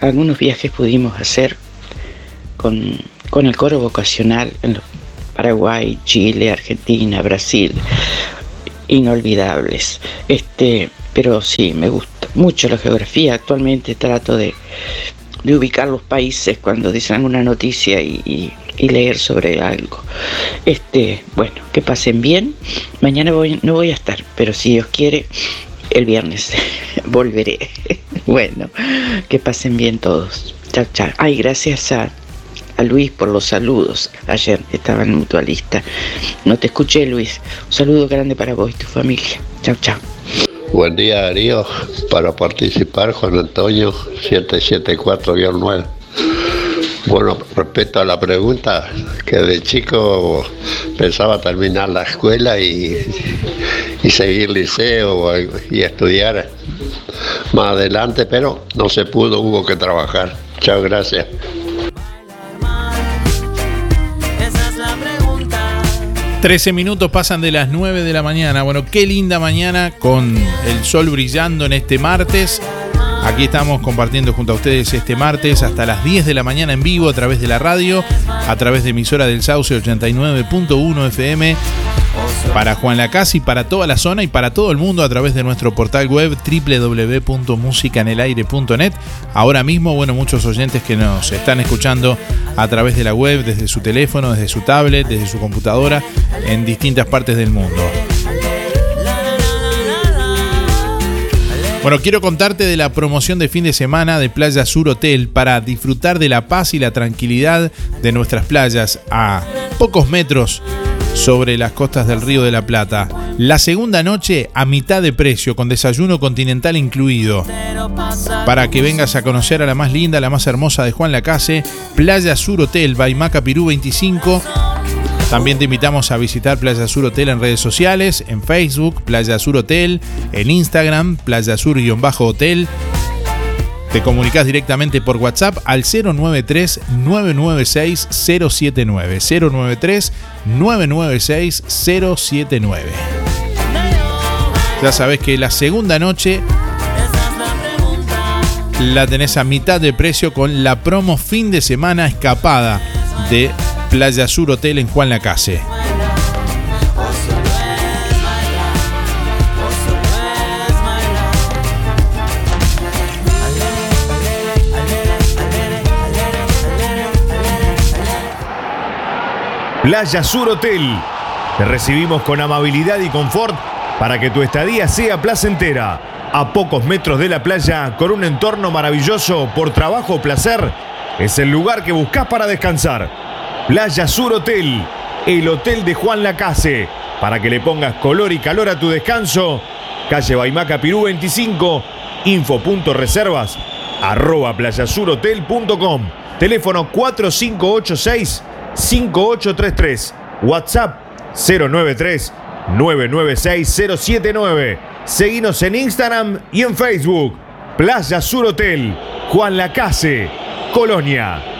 algunos viajes pudimos hacer con, con el coro vocacional en Paraguay, Chile, Argentina, Brasil inolvidables. Este, pero sí, me gusta mucho la geografía. Actualmente trato de, de ubicar los países cuando dicen alguna noticia y- y leer sobre algo. Este, bueno, que pasen bien. Mañana voy, no voy a estar, pero si Dios quiere, el viernes (laughs) volveré. (laughs) bueno, que pasen bien todos. Chao, chao. Ay, gracias a, a Luis por los saludos. Ayer estaba en mutualista. No te escuché, Luis. Un saludo grande para vos y tu familia. Chao, chao.
Buen día Darío, para participar Juan Antonio 774-9. Bueno, respecto a la pregunta, que de chico pensaba terminar la escuela y, y seguir liceo y estudiar más adelante, pero no se pudo, hubo que trabajar. Chao, gracias.
Esa es la pregunta.
13 minutos pasan de las 9 de la mañana. Bueno, qué linda mañana con el sol brillando en este martes. Aquí estamos compartiendo junto a ustedes este martes hasta las 10 de la mañana en vivo a través de la radio, a través de emisora del Sauce 89.1 FM para Juan Lacasi, para toda la zona y para todo el mundo a través de nuestro portal web www.musicanelaire.net. Ahora mismo, bueno, muchos oyentes que nos están escuchando a través de la web, desde su teléfono, desde su tablet, desde su computadora, en distintas partes del mundo. Bueno, quiero contarte de la promoción de fin de semana de Playa Sur Hotel para disfrutar de la paz y la tranquilidad de nuestras playas a pocos metros sobre las costas del Río de la Plata. La segunda noche a mitad de precio, con desayuno continental incluido. Para que vengas a conocer a la más linda, la más hermosa de Juan Lacase, Playa Sur Hotel, Baimaca Pirú 25. También te invitamos a visitar Playa Sur Hotel en redes sociales, en Facebook, Playa Sur Hotel, en Instagram, Playa Sur-Hotel. Te comunicas directamente por WhatsApp al 093-996-079. 093-996-079. Ya sabes que la segunda noche la tenés a mitad de precio con la promo fin de semana escapada de Playa Sur Hotel en Juan Lacase.
Playa Sur Hotel. Te recibimos con amabilidad y confort para que tu estadía sea placentera. A pocos metros de la playa, con un entorno maravilloso por trabajo o placer, es el lugar que buscas para descansar. Playa Sur Hotel, el hotel de Juan Lacase. Para que le pongas color y calor a tu descanso, calle Baimaca Pirú 25, info.reservas, arroba playasurhotel.com, teléfono 4586 5833, WhatsApp 093 996 079. Seguinos en Instagram y en Facebook. Playa Sur Hotel, Juan Lacase, Colonia.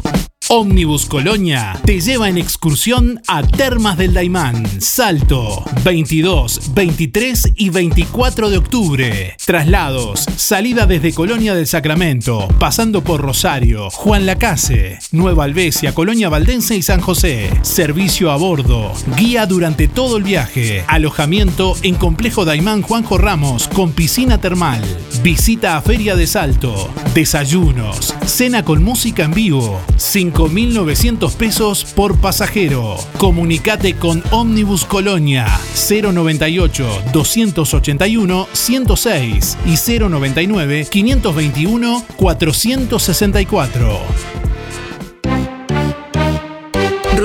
Omnibus Colonia te lleva en excursión a Termas del Daimán, Salto, 22, 23 y 24 de octubre. Traslados, salida desde Colonia del Sacramento, pasando por Rosario, Juan Lacase, Nueva Albesia, Colonia Valdense y San José. Servicio a bordo, guía durante todo el viaje, alojamiento en Complejo Daimán Juanjo Ramos con piscina termal, visita a Feria de Salto, desayunos, cena con música en vivo, 5.900 pesos por pasajero. Comunicate con Omnibus Colonia 098 281 106 y 099 521 464.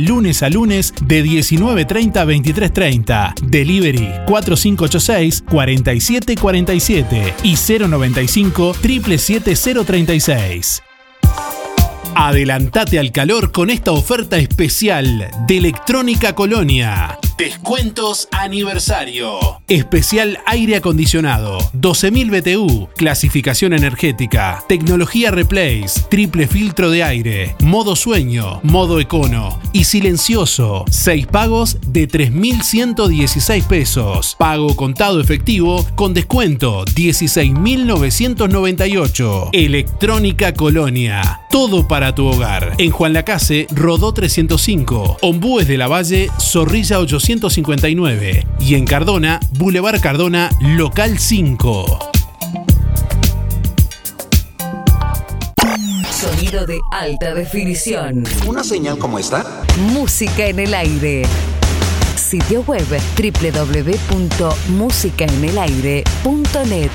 lunes a lunes de 19.30 a 23.30. Delivery 4586-4747 y 095 77036. Adelantate al calor con esta oferta especial de Electrónica Colonia. Descuentos aniversario. Especial aire acondicionado. 12.000 BTU. Clasificación energética. Tecnología Replace. Triple filtro de aire. Modo sueño. Modo econo. Y silencioso. 6 pagos de 3.116 pesos. Pago contado efectivo con descuento 16.998. Electrónica Colonia. Todo para tu hogar. En Juan Lacase, Rodó 305. Ombúes de la Valle, Zorrilla 859. Y en Cardona, Boulevard Cardona, Local 5.
Sonido de alta definición.
¿Una señal como esta?
Música en el aire. Sitio web www.musicaenelaire.net.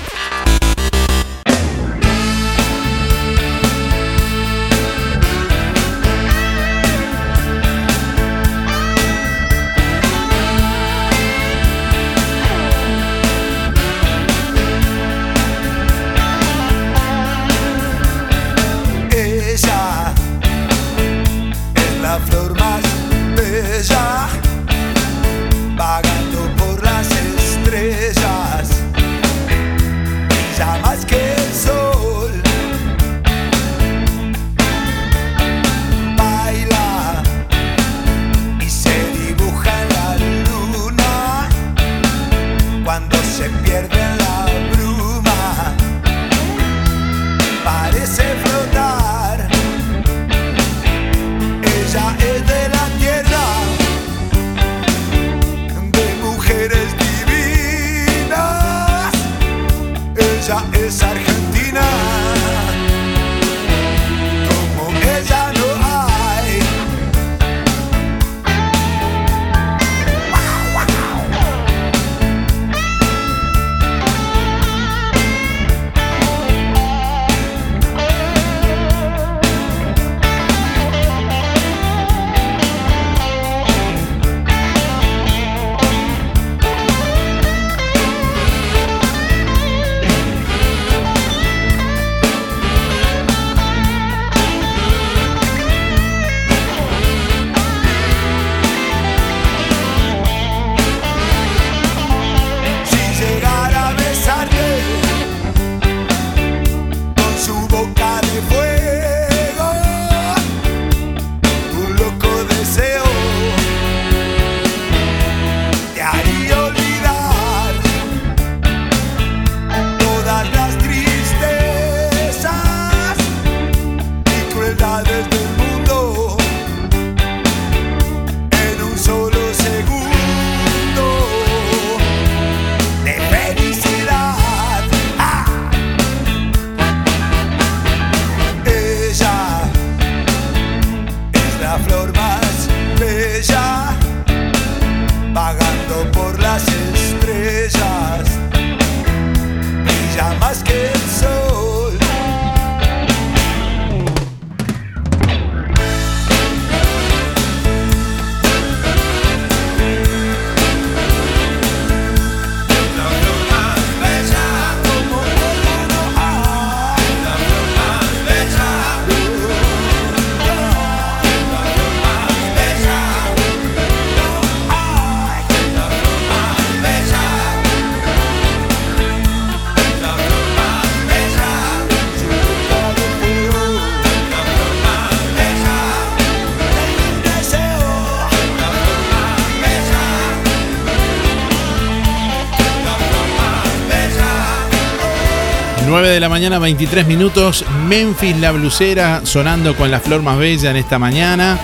mañana, 23 minutos. Memphis la blusera sonando con la flor más bella en esta mañana.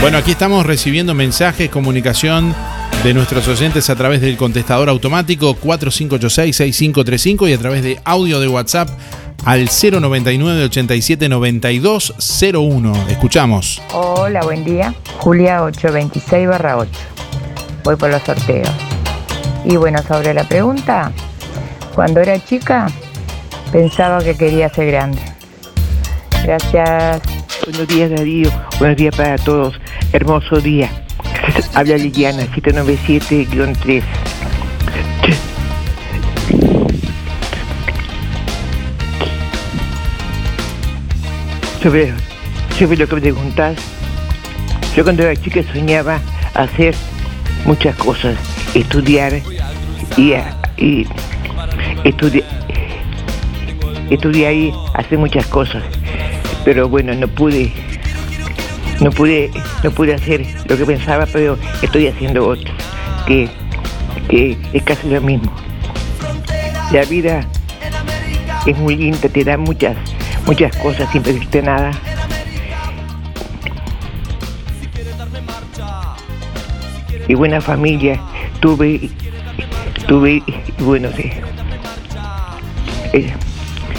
Bueno, aquí estamos recibiendo mensajes, comunicación de nuestros oyentes a través del contestador automático 4586-6535 y a través de audio de WhatsApp al 099 87 92 01. Escuchamos.
Hola, buen día. Julia 826 barra 8. Voy por los sorteos. Y bueno, sobre la pregunta, cuando era chica pensaba que quería ser grande. Gracias.
Buenos días Darío, buenos días para todos. Hermoso día. Habla Liliana, 797-3. Sobre, sobre lo que preguntás, yo cuando era chica soñaba hacer muchas cosas, estudiar y, y estudiar estudiar y hacer muchas cosas, pero bueno, no pude, no pude, no pude hacer lo que pensaba, pero estoy haciendo otro, que, que es casi lo mismo. La vida es muy linda, te da muchas, muchas cosas sin pedirte nada. Y buena familia, tuve, tuve, bueno, sí. Eh,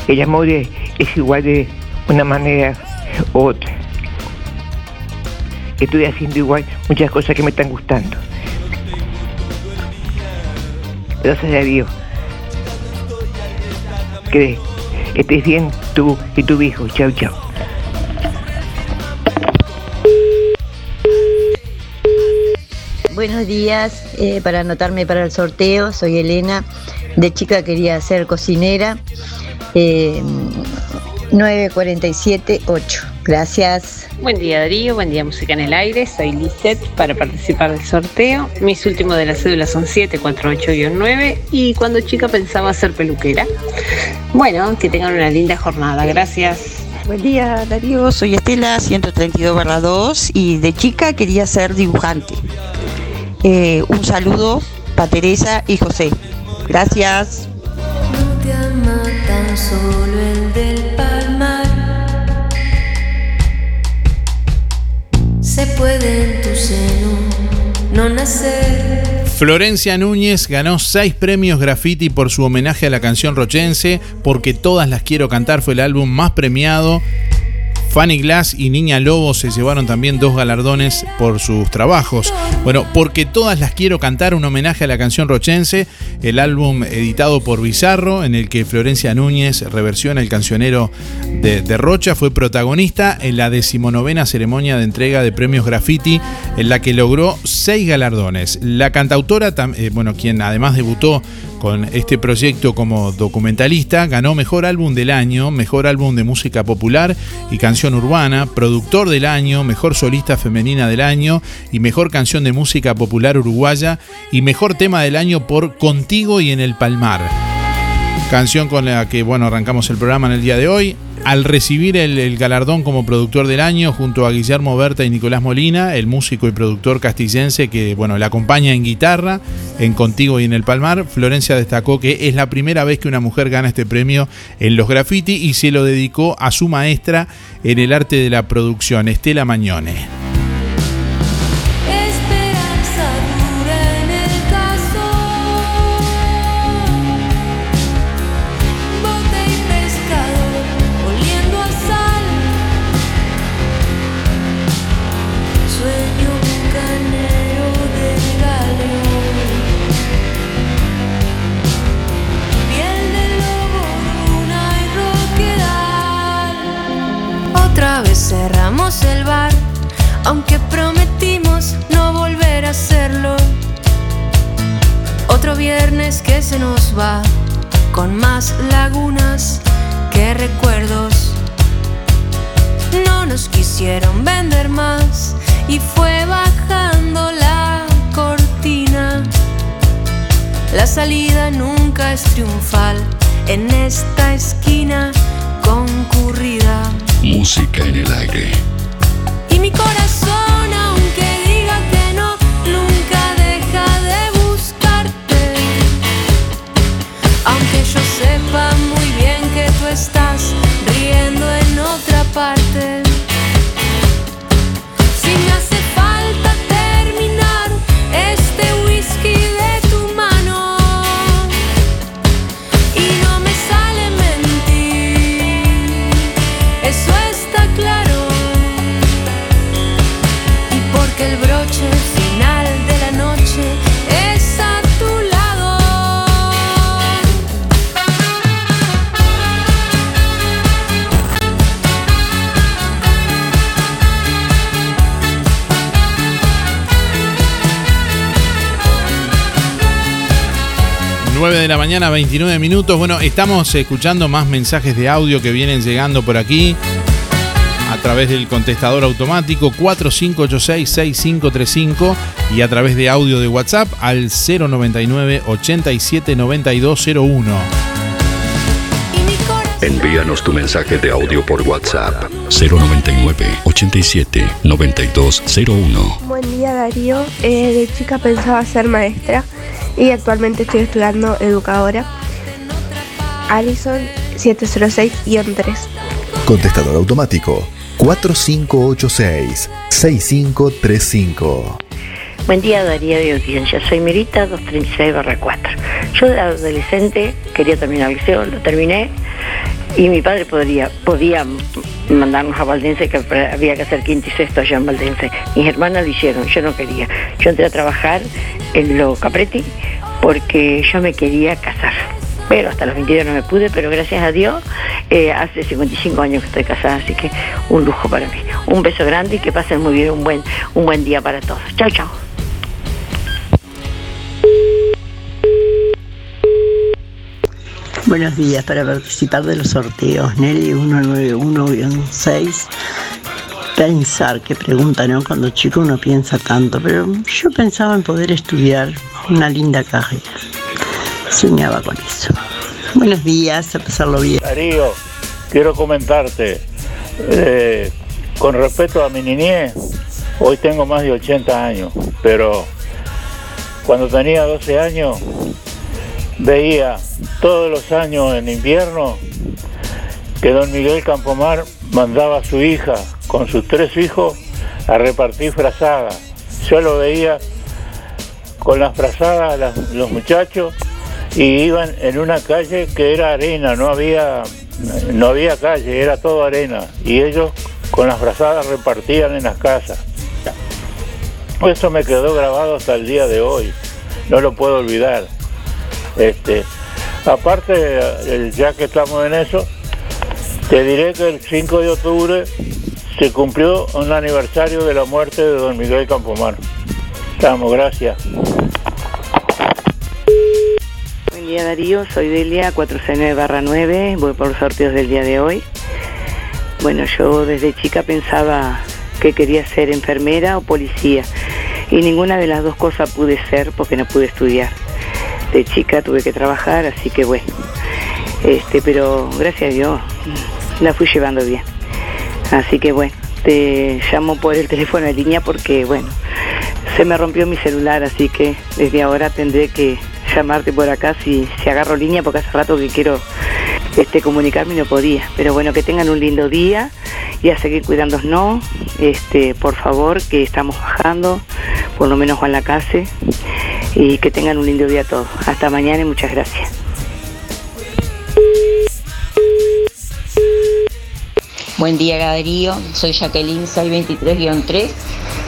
el amor es, igual de una manera u otra. Estoy haciendo igual muchas cosas que me están gustando. Gracias a Dios. Que estés bien tú y tu hijo. Chao, chao.
Buenos días, eh, para anotarme para el sorteo, soy Elena. De chica quería ser cocinera. Eh, 9478. Gracias.
Buen día Darío, buen día Música en el Aire, soy Lisette para participar del sorteo. Mis últimos de la cédula son 748-9 y cuando chica pensaba ser peluquera. Bueno, que tengan una linda jornada, gracias.
Buen día Darío, soy Estela 132 2 y de chica quería ser dibujante. Eh, un saludo para Teresa y José. Gracias.
Solo el del palmar. Se puede en tu seno no nacer.
Florencia Núñez ganó seis premios graffiti por su homenaje a la canción rochense, porque todas las quiero cantar fue el álbum más premiado. Fanny Glass y Niña Lobo se llevaron también dos galardones por sus trabajos. Bueno, porque todas las quiero cantar, un homenaje a la canción rochense, el álbum editado por Bizarro, en el que Florencia Núñez reversiona el cancionero de, de Rocha, fue protagonista en la decimonovena ceremonia de entrega de premios graffiti, en la que logró seis galardones. La cantautora, eh, bueno, quien además debutó con este proyecto como documentalista, ganó Mejor Álbum del Año, Mejor Álbum de Música Popular y Canción Urbana, Productor del Año, Mejor Solista Femenina del Año y Mejor Canción de Música Popular Uruguaya y Mejor Tema del Año por Contigo y en el Palmar. Canción con la que bueno arrancamos el programa en el día de hoy. Al recibir el, galardón como productor del año junto a Guillermo Berta y Nicolás Molina, el músico y productor castillense que bueno le acompaña en guitarra en Contigo y en el Palmar, Florencia destacó que es la primera vez que una mujer gana este premio en los graffiti y se lo dedicó a su maestra en el arte de la producción, Estela Mañone.
Aunque prometimos no volver a hacerlo. Otro viernes que se nos va, con más lagunas que recuerdos. No nos quisieron vender más y fue bajando la cortina. La salida nunca es triunfal en esta esquina concurrida.
Música en el aire.
Mi corazón, aunque diga que no, nunca deja de buscarte. Aunque yo sepa muy bien que tú estás riendo en otra parte.
9 de la mañana, 29 minutos. Bueno, estamos escuchando más mensajes de audio que vienen llegando por aquí a través del contestador automático 4586-6535 y a través de audio de WhatsApp al 099 87 9201.
Envíanos tu mensaje de audio por WhatsApp 099 87 9201.
Buen día Darío, Eh, de chica pensaba ser maestra y actualmente estoy estudiando educadora. Alison 706-3.
Contestador automático 4586-6535.
Buen día Darío de audiencia, soy Mirita 236 4. Yo de adolescente quería terminar el liceo, lo terminé y mi padre podría, podía mandarnos a Valdense que había que hacer quinto y sexto allá en Valdense. Mis hermanas lo hicieron, yo no quería. Yo entré a trabajar en lo Capretti porque yo me quería casar. Pero hasta los 22 no me pude, pero gracias a Dios eh, hace 55 años que estoy casada, así que un lujo para mí. Un beso grande y que pasen muy bien, un buen, un buen día para todos. Chao, chao.
Buenos días para participar de los sorteos. Nelly 191-6. Pensar, qué pregunta, ¿no? Cuando chico uno piensa tanto, pero yo pensaba en poder estudiar una linda carrera. Soñaba con eso. Buenos días, a pasarlo bien.
Darío, quiero comentarte, eh, con respecto a mi niñez, hoy tengo más de 80 años, pero cuando tenía 12 años veía todos los años en invierno que don Miguel Campomar mandaba a su hija con sus tres hijos a repartir frazadas. Yo lo veía con las frazadas los muchachos y iban en una calle que era arena, no había, no había calle, era todo arena. Y ellos con las frazadas repartían en las casas. Eso me quedó grabado hasta el día de hoy, no lo puedo olvidar. Este, aparte, eh, ya que estamos en eso, te diré que el 5 de octubre se cumplió un aniversario de la muerte de don Miguel Campomar. Estamos, gracias.
Buen día Darío, soy Delia 469 voy por los sorteos del día de hoy. Bueno, yo desde chica pensaba que quería ser enfermera o policía y ninguna de las dos cosas pude ser porque no pude estudiar. De chica tuve que trabajar, así que bueno. Este, pero gracias a Dios la fui llevando bien. Así que bueno, te llamo por el teléfono de línea porque bueno, se me rompió mi celular, así que desde ahora tendré que llamarte por acá si, si agarro línea porque hace rato que quiero este, comunicarme y no podía. Pero bueno, que tengan un lindo día y a seguir cuidándonos. Este, por favor, que estamos bajando, por lo menos Juan Lacase, y que tengan un lindo día todos. Hasta mañana y muchas gracias.
Buen día, Darío. Soy Jacqueline 623-3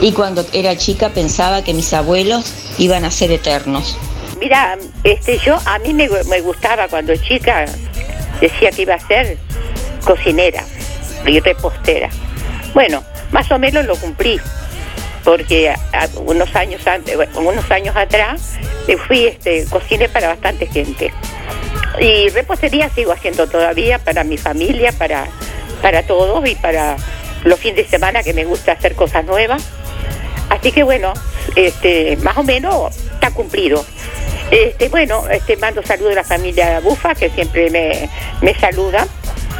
y cuando era chica pensaba que mis abuelos iban a ser eternos.
Mira, este, yo a mí me, me gustaba cuando chica, decía que iba a ser cocinera y repostera. Bueno, más o menos lo cumplí, porque unos años antes, unos años atrás, eh, fui, este, cociné para bastante gente. Y repostería sigo haciendo todavía para mi familia, para, para todos y para los fines de semana que me gusta hacer cosas nuevas. Así que bueno, este, más o menos está cumplido. Este, bueno, este, mando saludos a la familia Bufa, que siempre me, me saluda.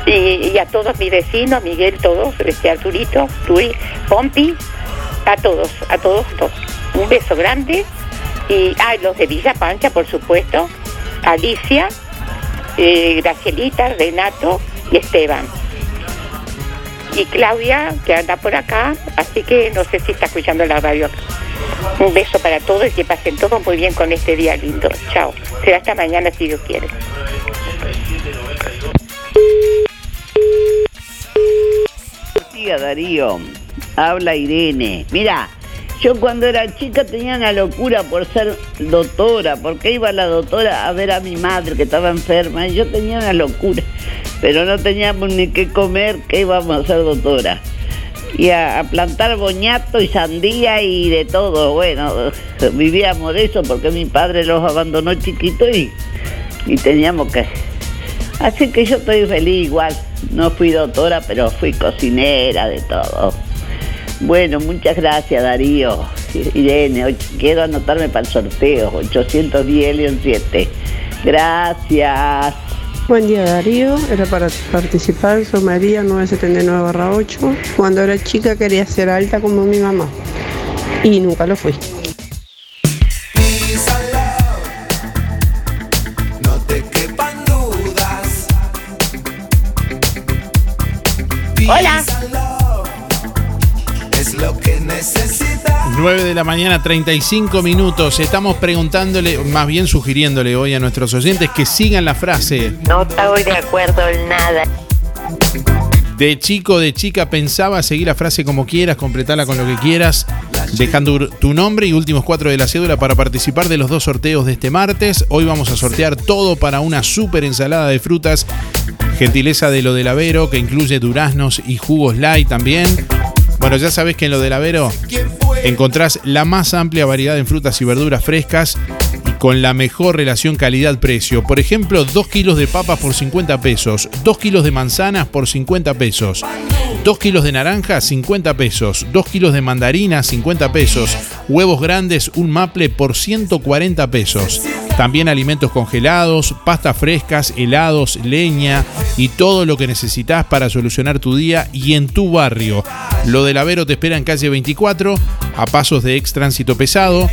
Y, a todos mis vecinos, Miguel, todos, este, Arturito, Turi, Pompi, a todos, a todos, todos. Un beso grande. Y a los de Villa Pancha, por supuesto, Alicia, eh, Gracielita, Renato y Esteban. Y Claudia, que anda por acá, así que no sé si está escuchando la radio. Un beso para todos y que pasen todos muy bien con este día lindo. Chao. Será hasta mañana si Dios quiere.
Tía Darío, habla Irene. Mira, yo cuando era chica tenía una locura por ser doctora, porque iba la doctora a ver a mi madre que estaba enferma y yo tenía una locura, pero no teníamos ni qué comer, que íbamos a ser doctora. Y a, plantar boñato y sandía y de todo. Bueno, vivíamos de eso porque mi padre los abandonó chiquito y
y teníamos que... Así que yo estoy feliz igual. No fui doctora, pero fui cocinera de todo. Bueno, muchas gracias Darío. Irene, quiero anotarme para el sorteo, 810-7. Gracias.
Buen día Darío, era para participar, soy María 979-8. Cuando era chica quería ser alta como mi mamá y nunca lo fui.
9 de la mañana, 35 minutos. Estamos preguntándole, más bien sugiriéndole hoy a nuestros oyentes que sigan la frase.
No estoy de acuerdo en nada.
De chico, de chica, pensaba seguir la frase como quieras, completarla con lo que quieras, dejando tu nombre y últimos cuatro de la cédula para participar de los dos sorteos de este martes. Hoy vamos a sortear todo para una super ensalada de frutas, gentileza de lo del Avero, que incluye duraznos y jugos light también. Bueno, ya sabes que en lo del Avero encontrás la más amplia variedad en frutas y verduras frescas con la mejor relación calidad-precio. Por ejemplo, 2 kilos de papas por 50 pesos, 2 kilos de manzanas por 50 pesos, 2 kilos de naranjas 50 pesos, 2 kilos de mandarinas 50 pesos, huevos grandes, un maple por 140 pesos. También alimentos congelados, pastas frescas, helados, leña y todo lo que necesitas para solucionar tu día y en tu barrio. Lo del Avero te espera en calle 24, a pasos de ex tránsito pesado.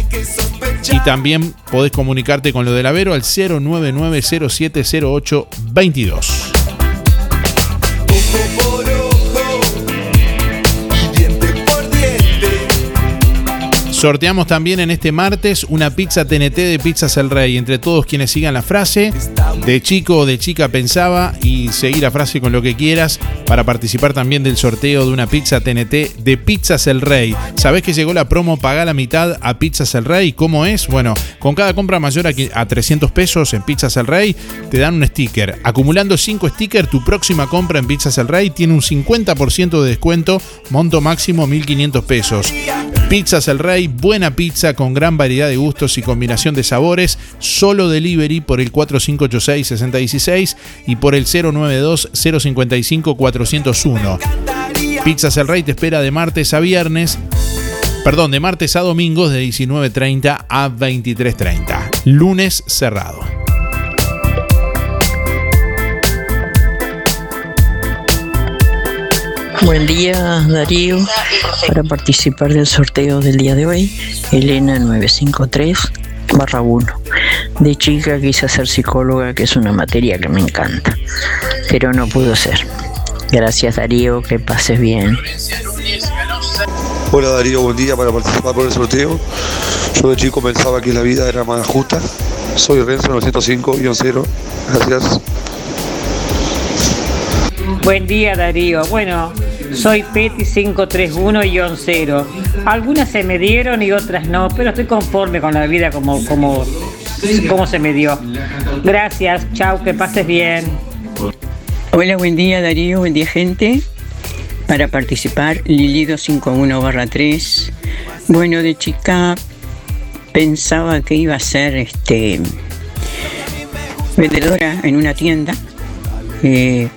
Y también podés comunicarte con lo del Avero al 099070822. Sorteamos también en este martes una pizza TNT de Pizzas El Rey. Entre todos quienes sigan la frase, de chico o de chica pensaba, y seguir la frase con lo que quieras para participar también del sorteo de una pizza TNT de Pizzas El Rey. ¿Sabés que llegó la promo Paga la mitad a Pizzas El Rey? ¿Cómo es? Bueno, con cada compra mayor a qui- a 300 pesos en Pizzas El Rey, te dan un sticker. Acumulando 5 stickers, tu próxima compra en Pizzas El Rey tiene un 50% de descuento, monto máximo 1.500 pesos. Pizzas El Rey, buena pizza con gran variedad de gustos y combinación de sabores, solo delivery por el 4586-6016 y por el 092-055-401. Pizzas El Rey te espera de martes a viernes, perdón, de martes a domingos de 19.30 a 23.30. Lunes cerrado.
Buen día, Darío. Para participar del sorteo del día de hoy, Elena 953 barra 1. De chica quise ser psicóloga, que es una materia que me encanta, pero no pudo ser. Gracias, Darío, que pases bien.
Hola Darío, buen día para participar por el sorteo. Yo de chico pensaba que la vida era más justa. Soy Renzo 905-0. Gracias.
Buen día Darío. Bueno, soy Peti 531-0. Algunas se me dieron y otras no, pero estoy conforme con la vida como, como, como se me dio. Gracias, chao, que pases bien.
Hola, buen día, Darío, buen día, gente. Para participar, Lili 251 barra 3. Bueno, de chica pensaba que iba a ser este vendedora en una tienda. eh,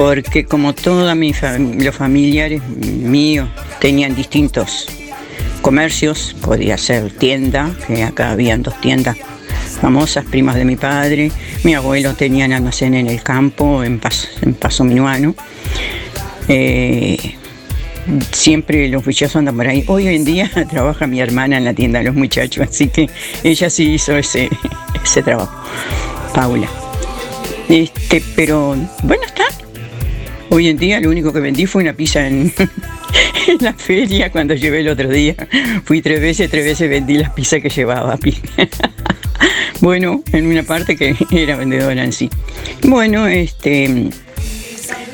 porque como todos los familiares míos tenían distintos comercios, podía ser tienda, acá habían dos tiendas famosas, primas de mi padre, mi abuelo tenía un almacén en el campo, en Paso, en Minuano. Eh, siempre los bichos andan por ahí. Hoy en día (laughs) trabaja mi hermana en la tienda de los muchachos, así que ella sí hizo ese, ese trabajo, Paula. Este, pero bueno, está. Hoy en día lo único que vendí fue una pizza (laughs) en, la feria cuando llevé el otro día. Fui tres veces, tres veces vendí las pizzas que llevaba. (laughs) bueno, en una parte que (laughs) era vendedora en sí. Bueno, este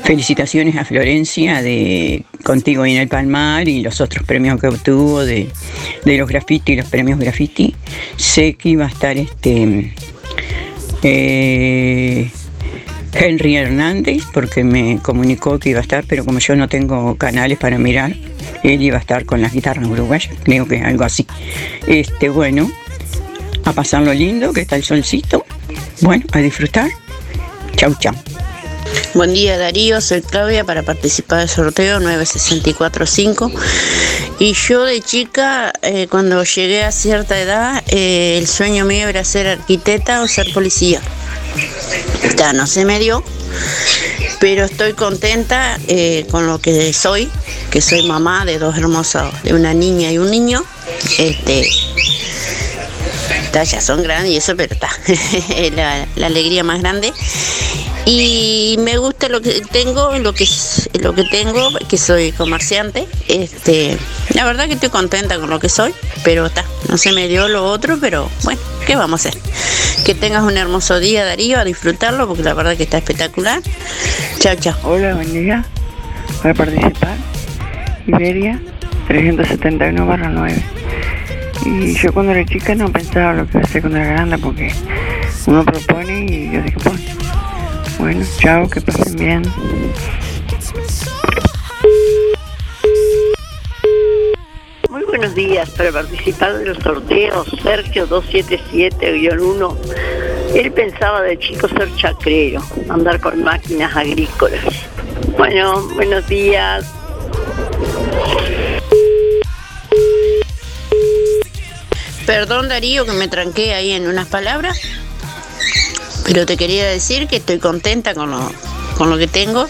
felicitaciones a Florencia de Contigo en el Palmar y los otros premios que obtuvo de, de los graffiti y los premios graffiti. Sé que iba a estar este eh, Henry Hernández porque me comunicó que iba a estar, pero como yo no tengo canales para mirar, él iba a estar con las guitarras uruguayas, creo que algo así. Este, bueno, a pasarlo lindo, que está el solcito, Bueno, a disfrutar. Chau, chau.
Buen día Darío, soy Claudia para participar del sorteo 9645 y yo de chica eh, cuando llegué a cierta edad eh, el sueño mío era ser arquitecta o ser policía. Ya no se me dio, pero estoy contenta eh, con lo que soy, que soy mamá de dos hermosos, de una niña y un niño. Este, ya son grandes y eso, pero está, (laughs) es la, la alegría más grande. Y me gusta lo que tengo, lo que lo que tengo, que soy comerciante. Este, la verdad que estoy contenta con lo que soy, pero está, no se me dio lo otro, pero bueno, ¿qué vamos a hacer? Que tengas un hermoso día, Darío, a disfrutarlo, porque la verdad que está espectacular. Chao, chao.
Hola, buen día. Para participar, Iberia 371 barra 9. Y yo cuando era chica no pensaba lo que iba a hacer cuando era grande, porque uno propone y yo dije, pues, bueno, chao, que pasen bien.
Muy buenos días para participar de los sorteos. Sergio 277-1. Él pensaba de chico ser chacrero, andar con máquinas agrícolas. Bueno, buenos días.
Perdón Darío que me tranqué ahí en unas palabras, pero te quería decir que estoy contenta con lo, con lo que tengo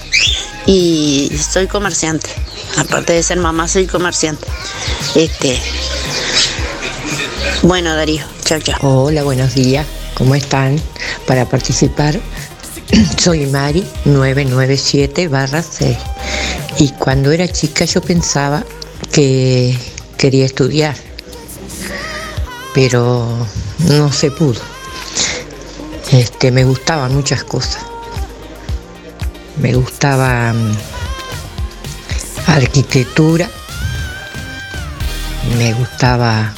y soy comerciante. Aparte de ser mamá, soy comerciante. Este. Bueno, Darío, chao, chao.
Hola, buenos días. ¿Cómo están? Para participar, (clears throat) soy Mari 997 barra 6. Y cuando era chica yo pensaba que quería estudiar, pero no se pudo. Este, me gustaban muchas cosas. Me gustaba mm, arquitectura, me gustaba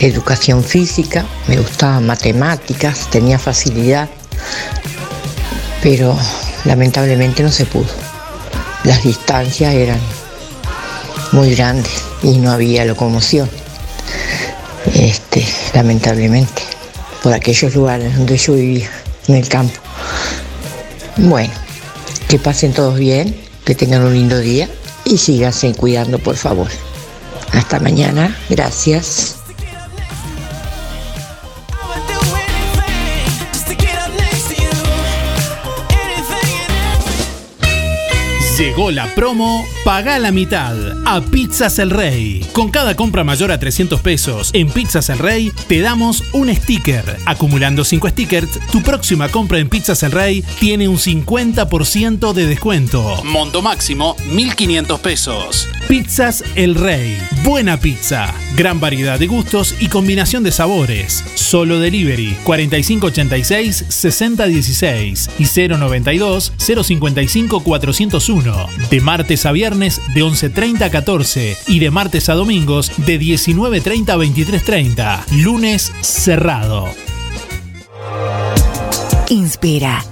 educación física, me gustaba matemáticas, tenía facilidad, pero lamentablemente no se pudo. Las distancias eran muy grandes y no había locomoción. Este, lamentablemente, por aquellos lugares donde yo vivía, en el campo. Bueno, que pasen todos bien, que tengan un lindo día y síganse cuidando, por favor. Hasta mañana, gracias.
Llegó la promo Paga la mitad a Pizzas El Rey. Con cada compra mayor a 300 pesos en Pizzas El Rey, te damos un sticker. Acumulando 5 stickers, tu próxima compra en Pizzas El Rey tiene un 50% de descuento. Monto máximo 1.500 pesos. Pizzas El Rey. Buena pizza. Gran variedad de gustos y combinación de sabores. Solo delivery 4586 6016 y 092 055 401. De martes a viernes de 11.30 a 14 y de martes a domingos de 19.30 a 23.30. Lunes cerrado.
Inspira.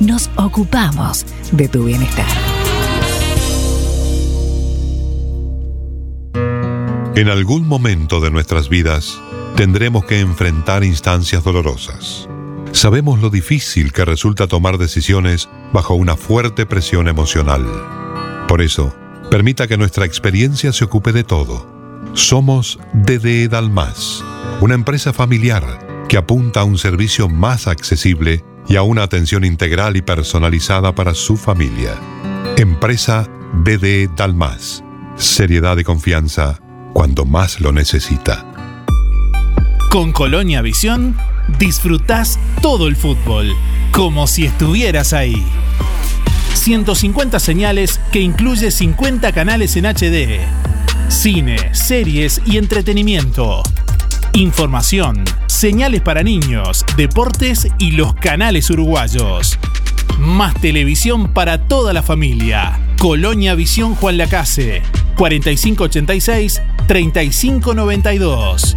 nos ocupamos de tu bienestar.
En algún momento de nuestras vidas tendremos que enfrentar instancias dolorosas. Sabemos lo difícil que resulta tomar decisiones bajo una fuerte presión emocional. Por eso, permita que nuestra experiencia se ocupe de todo. Somos DDE Dalmas, una empresa familiar que apunta a un servicio más accesible y a una atención integral y personalizada para su familia. Empresa BD Dalmas. Seriedad y confianza cuando más lo necesita.
Con Colonia Visión disfrutás todo el fútbol, como si estuvieras ahí. 150 señales que incluye 50 canales en HD. Cine, series y entretenimiento. Información, señales para niños, deportes y los canales uruguayos. Más televisión para toda la familia. Colonia Visión Juan Lacase, 4586-3592.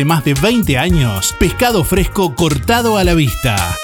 más de 20 años, pescado fresco cortado a la vista.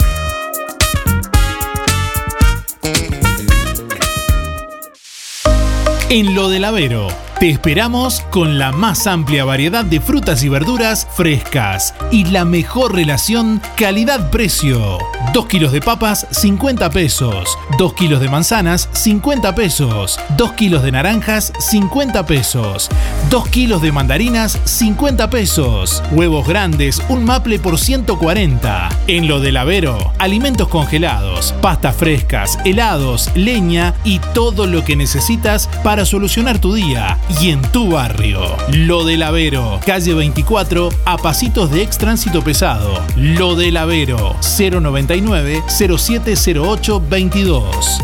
En lo del Avero, te esperamos con la más amplia variedad de frutas y verduras frescas y la mejor relación calidad-precio. 2 kilos de papas, 50 pesos. 2 kilos de manzanas, 50 pesos. 2 kilos de naranjas, 50 pesos. 2 kilos de mandarinas, 50 pesos. Huevos grandes, un maple por 140. En lo del Avero, alimentos congelados, pastas frescas, helados, leña y todo lo que necesitas para solucionar tu día y en tu barrio. Lo del Avero, calle 24, a pasitos de ex tránsito pesado. Lo del Avero, 099 0708 22.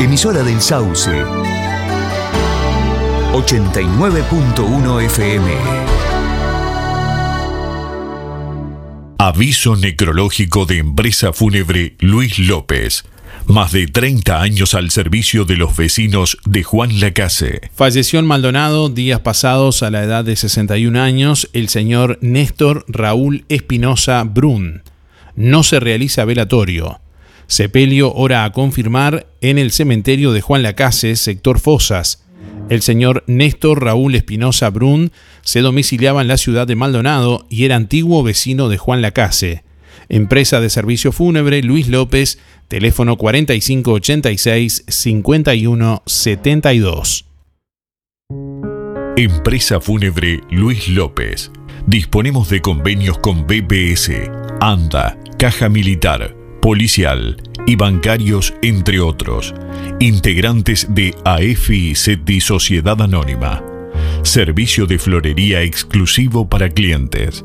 Emisora del Sauce. 89.1 FM.
Aviso necrológico de empresa fúnebre Luis López. Más de 30 años al servicio de los vecinos de Juan Lacase.
Falleció en Maldonado días pasados a la edad de 61 años el señor Néstor Raúl Espinosa Brun. No se realiza velatorio. Sepelio hora a confirmar en el cementerio de Juan Lacase, sector Fosas. El señor Néstor Raúl Espinosa Brun se domiciliaba en la ciudad de Maldonado y era antiguo vecino de Juan Lacase. Empresa de servicio fúnebre Luis López, teléfono 4586-5172.
Empresa fúnebre Luis López. Disponemos de convenios con BPS, ANDA, Caja Militar, Policial y bancarios, entre otros. Integrantes de AFI Sociedad Anónima. Servicio de florería exclusivo para clientes.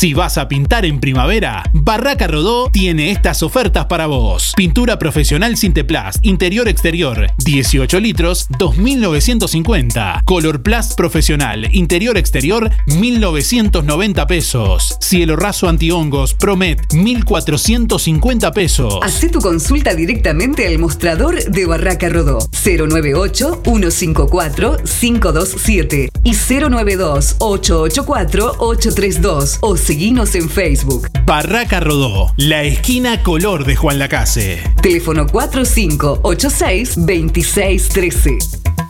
Si vas a pintar en primavera, Barraca Rodó tiene estas ofertas para vos. Pintura profesional Sinteplast, interior exterior, 18 litros, 2.950. Color Plus profesional, interior exterior, 1.990 pesos. Cielo raso antihongos, Promet, 1.450 pesos.
Hacé tu consulta directamente al mostrador de Barraca Rodó 098-154-527 y 092-884-832 o seguinos en Facebook.
Barraca Rodó, la esquina color de Juan Lacase.
Teléfono 4586-2613.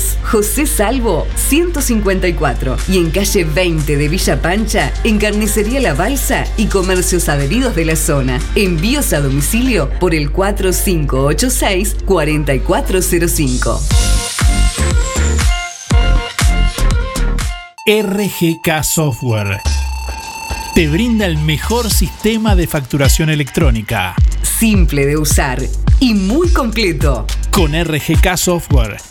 José Salvo 154 y en calle 20 de Villa Pancha, en Carnicería La Balsa y comercios adheridos de la zona. Envíos a domicilio por el 4586-4405.
RGK Software te brinda el mejor sistema de facturación electrónica.
Simple de usar y muy completo.
Con RGK Software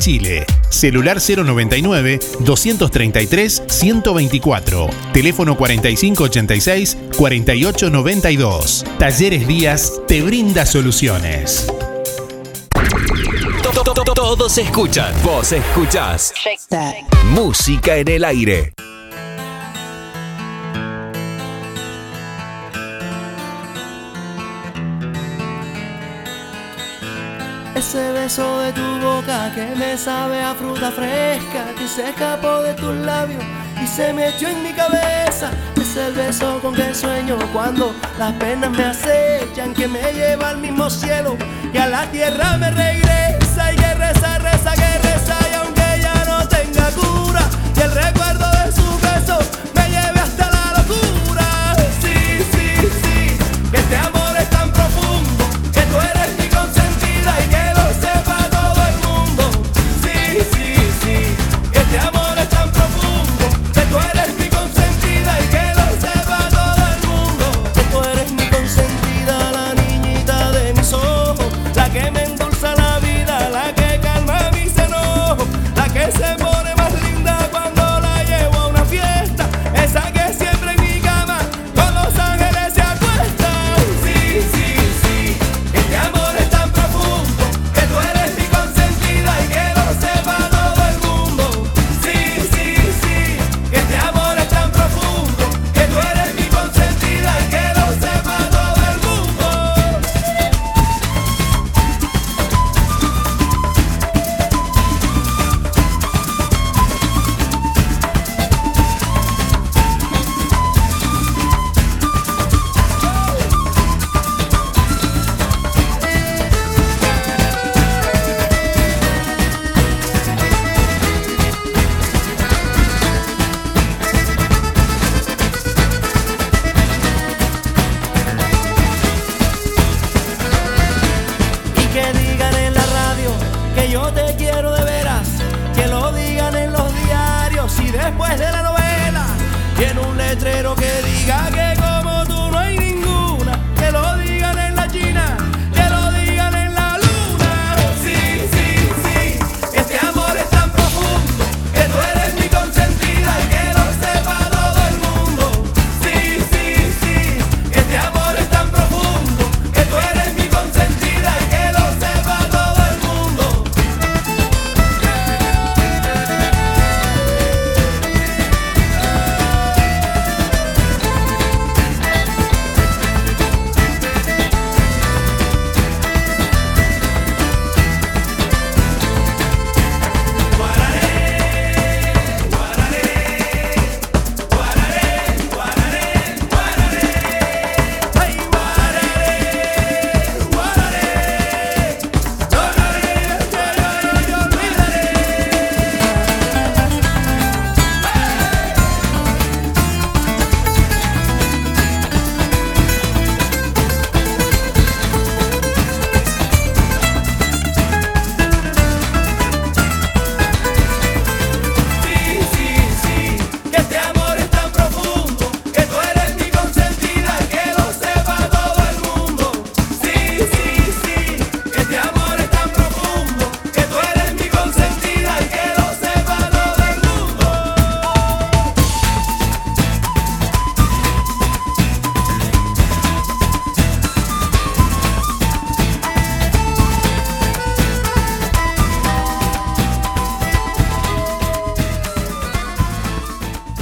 Chile. Celular 099-233-124. Teléfono 4586-4892. Talleres Díaz te brinda soluciones.
Todos escuchan, vos escuchás. Música en el aire.
Beso de tu boca que me sabe a fruta fresca que se escapó de tus labios y se me echó en mi cabeza. Es el beso con que sueño cuando las penas me acechan, que me lleva al mismo cielo y a la tierra me regresa y que reza, reza, que reza y aunque ya no tenga cura y el recuerdo de su beso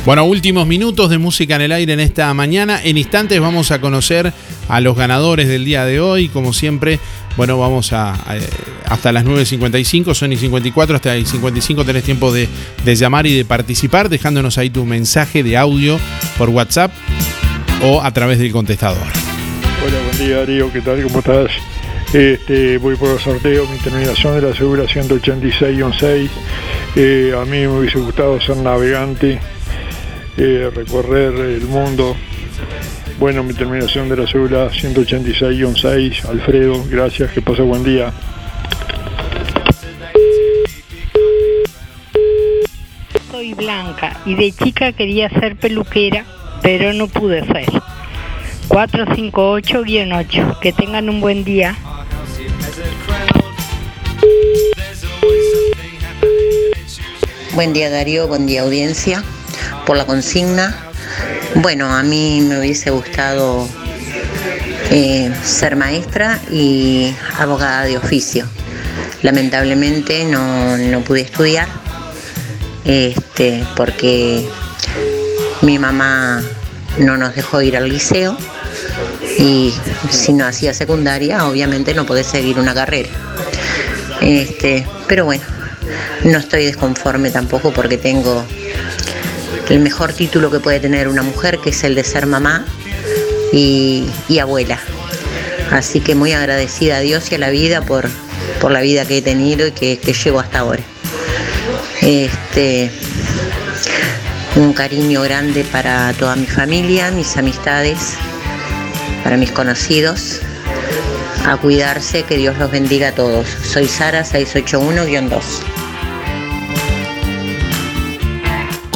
Bueno, últimos minutos de música en el aire en esta mañana. En instantes vamos a conocer a los ganadores del día de hoy. Como siempre, bueno, vamos a, hasta las 9.55, son y 54, hasta y 55 tenés tiempo de, de llamar y de participar, dejándonos ahí tu mensaje de audio por WhatsApp o a través del contestador.
Hola, buen día Darío, ¿qué tal? ¿Cómo estás? Este, voy por el sorteo, mi terminación de la segura 186-6. Eh, a mí me hubiese gustado ser navegante, eh, recorrer el mundo. Bueno, mi terminación de la segura 186-6. Alfredo, gracias, que pase buen día.
Soy Blanca y de chica quería ser peluquera, pero no pude ser. 458-8. Que tengan un buen día.
Buen día Darío, buen día audiencia. Por la consigna, bueno, a mí me hubiese gustado eh, ser maestra y abogada de oficio. Lamentablemente no, no pude estudiar este, porque mi mamá no nos dejó ir al liceo y si no hacía secundaria obviamente no podés seguir una carrera. Este, pero bueno, no estoy desconforme tampoco porque tengo el mejor título que puede tener una mujer, que es el de ser mamá y, abuela. Así que muy agradecida a Dios y a la vida por, por la vida que he tenido y que, que llevo hasta ahora. Este, un cariño grande para toda mi familia, mis amistades, para mis conocidos. A cuidarse, que Dios los bendiga a todos. Soy Sara 681-2.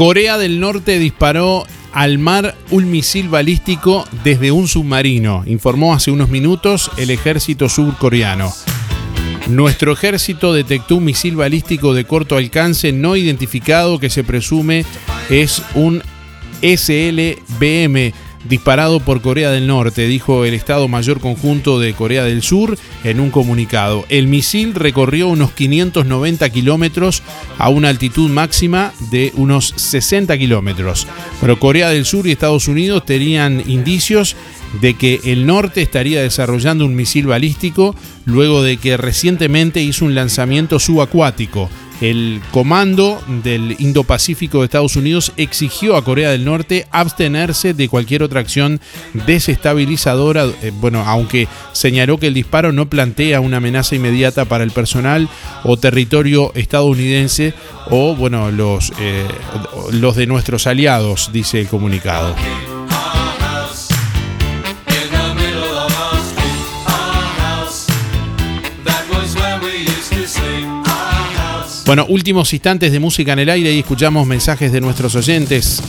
Corea del Norte disparó al mar un misil balístico desde un submarino, informó hace unos minutos el ejército surcoreano. Nuestro ejército detectó un misil balístico de corto alcance no identificado que se presume es un SLBM disparado por Corea del Norte, dijo el Estado Mayor Conjunto de Corea del Sur en un comunicado. El misil recorrió unos 590 kilómetros a una altitud máxima de unos 60 kilómetros. Pero Corea del Sur y Estados Unidos tenían indicios de que el norte estaría desarrollando un misil balístico luego de que recientemente hizo un lanzamiento subacuático. El comando del Indo-Pacífico de Estados Unidos exigió a Corea del Norte abstenerse de cualquier otra acción desestabilizadora, eh, bueno, aunque señaló que el disparo no plantea una amenaza inmediata para el personal o territorio estadounidense o, bueno, los, eh, los de nuestros aliados, dice el comunicado. Bueno, últimos instantes de música en el aire y escuchamos mensajes de nuestros oyentes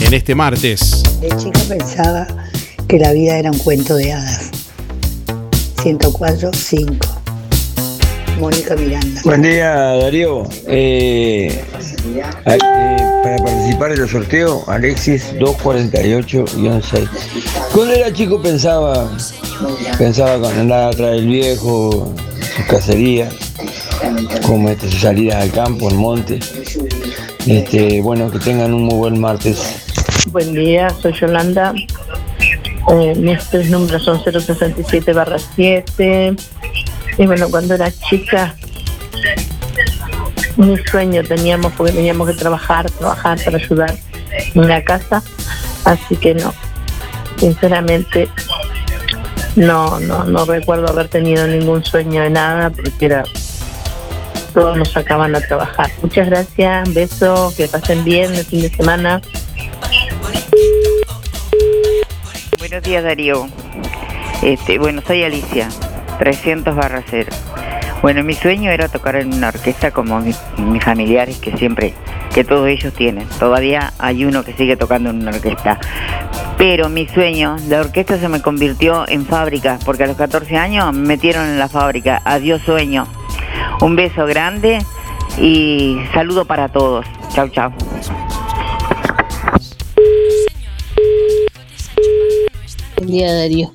en este martes.
De chica pensaba que la vida era un cuento de hadas. 104, 5. Mónica Miranda.
Buen día, Darío. Eh, eh, para participar en el sorteo, Alexis 248-6. Cuando era chico pensaba, pensaba con andar atrás del viejo, sus cacerías, como este, sus salidas al campo, al monte. Este, bueno, que tengan un muy buen martes.
Buen día, soy Yolanda. Eh, mis tres números son 067 barra 7. Y bueno, cuando era chica, mi sueño teníamos, porque teníamos que trabajar, trabajar para ayudar en la casa. Así que no, sinceramente, no, no, no recuerdo haber tenido ningún sueño de nada, porque era todos nos sacaban a trabajar. Muchas gracias, beso, que pasen bien el fin de semana.
Buenos días Darío. Este, bueno, soy Alicia, 300 barra 0. Bueno, mi sueño era tocar en una orquesta como mi- mis familiares que siempre, que todos ellos tienen. Todavía hay uno que sigue tocando en una orquesta. Pero mi sueño, la orquesta se me convirtió en fábrica, porque a los 14 años me metieron en la fábrica. Adiós sueño. Un beso grande y saludo para todos. Chau, chau.
Buen día Darío.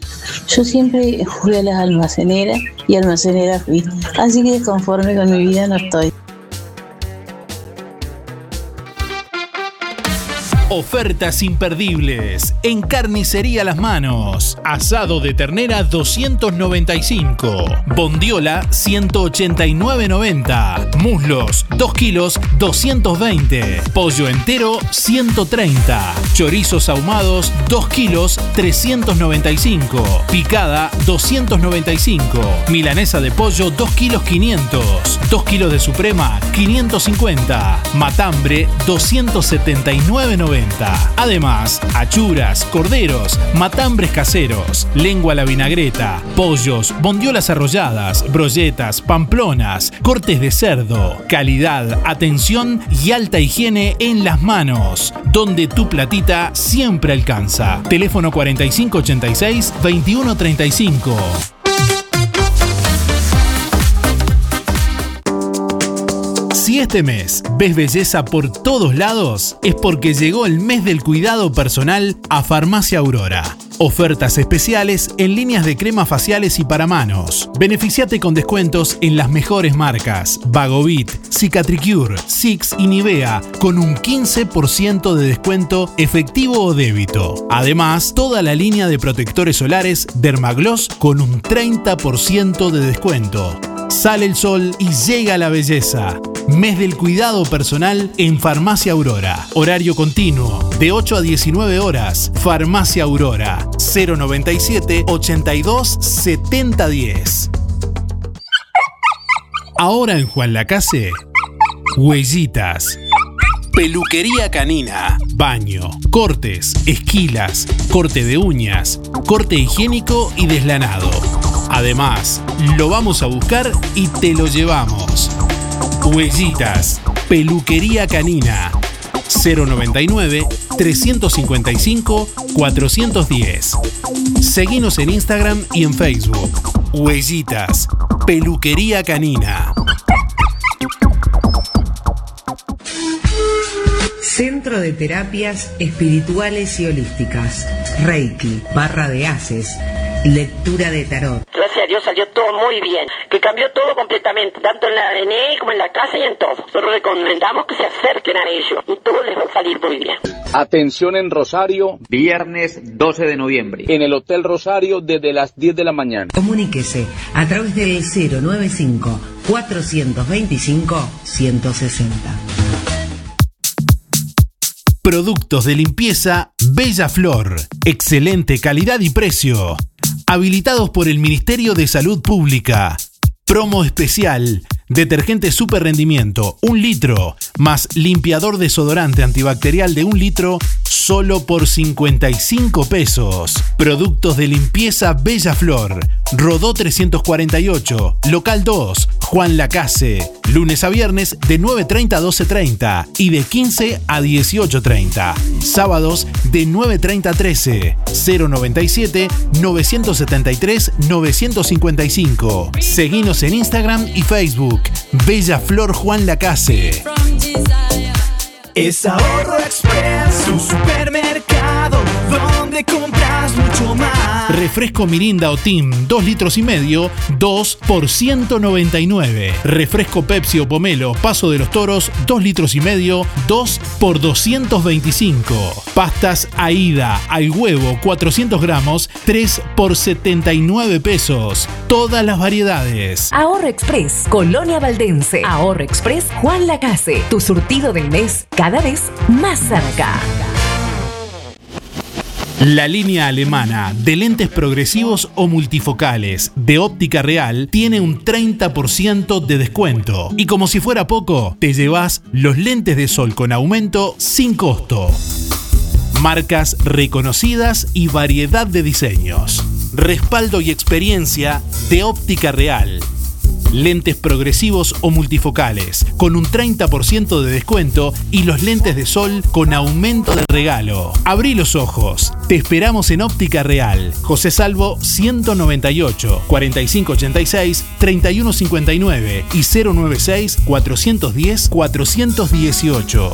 Yo siempre fui a las almaceneras y almacenera fui. Así que conforme con mi vida no estoy.
Ofertas imperdibles en Carnicería Las Manos. Asado de ternera 295. Bondiola 189.90. Muslos 2 kilos 220. Pollo entero 130. Chorizos ahumados 2 kilos 395. Picada 295. Milanesa de pollo 2 kilos 500. 2 kilos de suprema 550. Matambre 279.90. Además, achuras, corderos, matambres caseros, lengua a la vinagreta, pollos, bondiolas arrolladas, brolletas, pamplonas, cortes de cerdo, calidad, atención y alta higiene en las manos, donde tu platita siempre alcanza. Teléfono 4586-2135. Si este mes ves belleza por todos lados, es porque llegó el mes del cuidado personal a Farmacia Aurora. Ofertas especiales en líneas de cremas faciales y para manos. Beneficiate con descuentos en las mejores marcas: Vagovit, Cicatricure, Six y Nivea, con un 15% de descuento efectivo o débito. Además, toda la línea de protectores solares Dermagloss con un 30% de descuento. Sale el sol y llega la belleza. Mes del cuidado personal en Farmacia Aurora. Horario continuo, de 8 a 19 horas. Farmacia Aurora, 097 82 70 10. Ahora en Juan Lacase, Huellitas. Peluquería canina, baño, cortes, esquilas, corte de uñas, corte higiénico y deslanado. Además, lo vamos a buscar y te lo llevamos. Huellitas, Peluquería Canina. 099 355 410. Seguinos en Instagram y en Facebook. Huellitas, Peluquería Canina.
Centro de Terapias Espirituales y Holísticas. Reiki, barra de haces, lectura de tarot.
Gracias a Dios salió todo muy bien, que cambió todo completamente, tanto en la ADN como en la casa y en todo. Nosotros recomendamos que se acerquen a ellos y todo les va a salir muy bien.
Atención en Rosario, viernes 12 de noviembre, en el Hotel Rosario desde las 10 de la mañana.
Comuníquese a través del 095 425 160.
Productos de limpieza Bella Flor. Excelente calidad y precio. Habilitados por el Ministerio de Salud Pública. Promo especial. Detergente super rendimiento, un litro, más limpiador desodorante antibacterial de un litro, solo por 55 pesos. Productos de limpieza Bella Flor. Rodó 348, local 2, Juan Lacase. Lunes a viernes de 9.30 a 12.30 y de 15 a 18.30. Sábados de 9.30 a 13. 097 973 955. Seguinos en Instagram y Facebook. Bella Flor Juan Lacase.
Es Ahorro Express, un supermercado compras mucho más.
Refresco Mirinda o Team 2 litros y medio, 2 por 199. Refresco Pepsi o Pomelo Paso de los Toros, 2 litros y medio, 2 por 225. Pastas Aida al huevo 400 gramos, 3 por 79 pesos. Todas las variedades.
Ahorro Express, Colonia Valdense. Ahorro Express, Juan Lacase. Tu surtido del mes, cada vez más cerca.
La línea alemana de lentes progresivos o multifocales de óptica real tiene un 30% de descuento. Y como si fuera poco, te llevas los lentes de sol con aumento sin costo. Marcas reconocidas y variedad de diseños. Respaldo y experiencia de óptica real. Lentes progresivos o multifocales con un 30% de descuento y los lentes de sol con aumento de regalo. Abrí los ojos. Te esperamos en Óptica Real. José Salvo 198 4586 3159 y 096 410 418.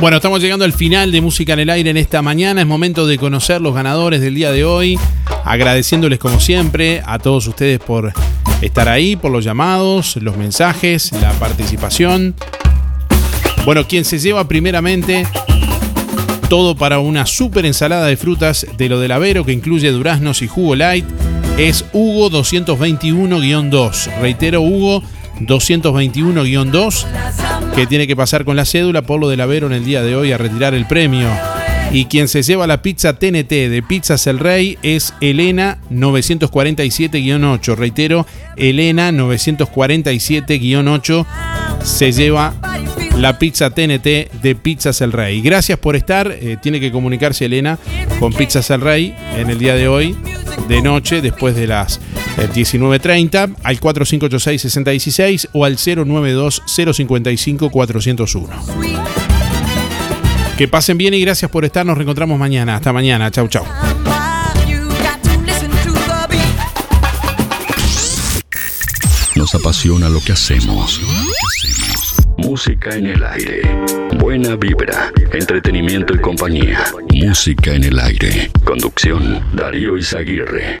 Bueno, estamos llegando al final de Música en el Aire en esta mañana. Es momento de conocer los ganadores del día de hoy. Agradeciéndoles como siempre a todos ustedes por estar ahí, por los llamados, los mensajes, la participación. Bueno, quien se lleva primeramente todo para una super ensalada de frutas de lo del Avero que incluye duraznos y jugo light es Hugo 221-2. Reitero, Hugo 221-2 que tiene que pasar con la cédula por lo del Avero en el día de hoy a retirar el premio. Y quien se lleva la pizza TNT de Pizzas El Rey es Elena 947-8. Reitero, Elena 947-8 se lleva la pizza TNT de Pizzas El Rey. Gracias por estar. Eh, tiene que comunicarse Elena con Pizzas El Rey en el día de hoy, de noche, después de las 19.30, al 4586-6016 o al 092-055-401. Que pasen bien y gracias por estar. Nos reencontramos mañana. Hasta mañana. Chau, chau.
Nos apasiona lo que hacemos. Música en el aire. Buena vibra, entretenimiento y compañía. Música en el aire. Conducción, Darío Izaguirre.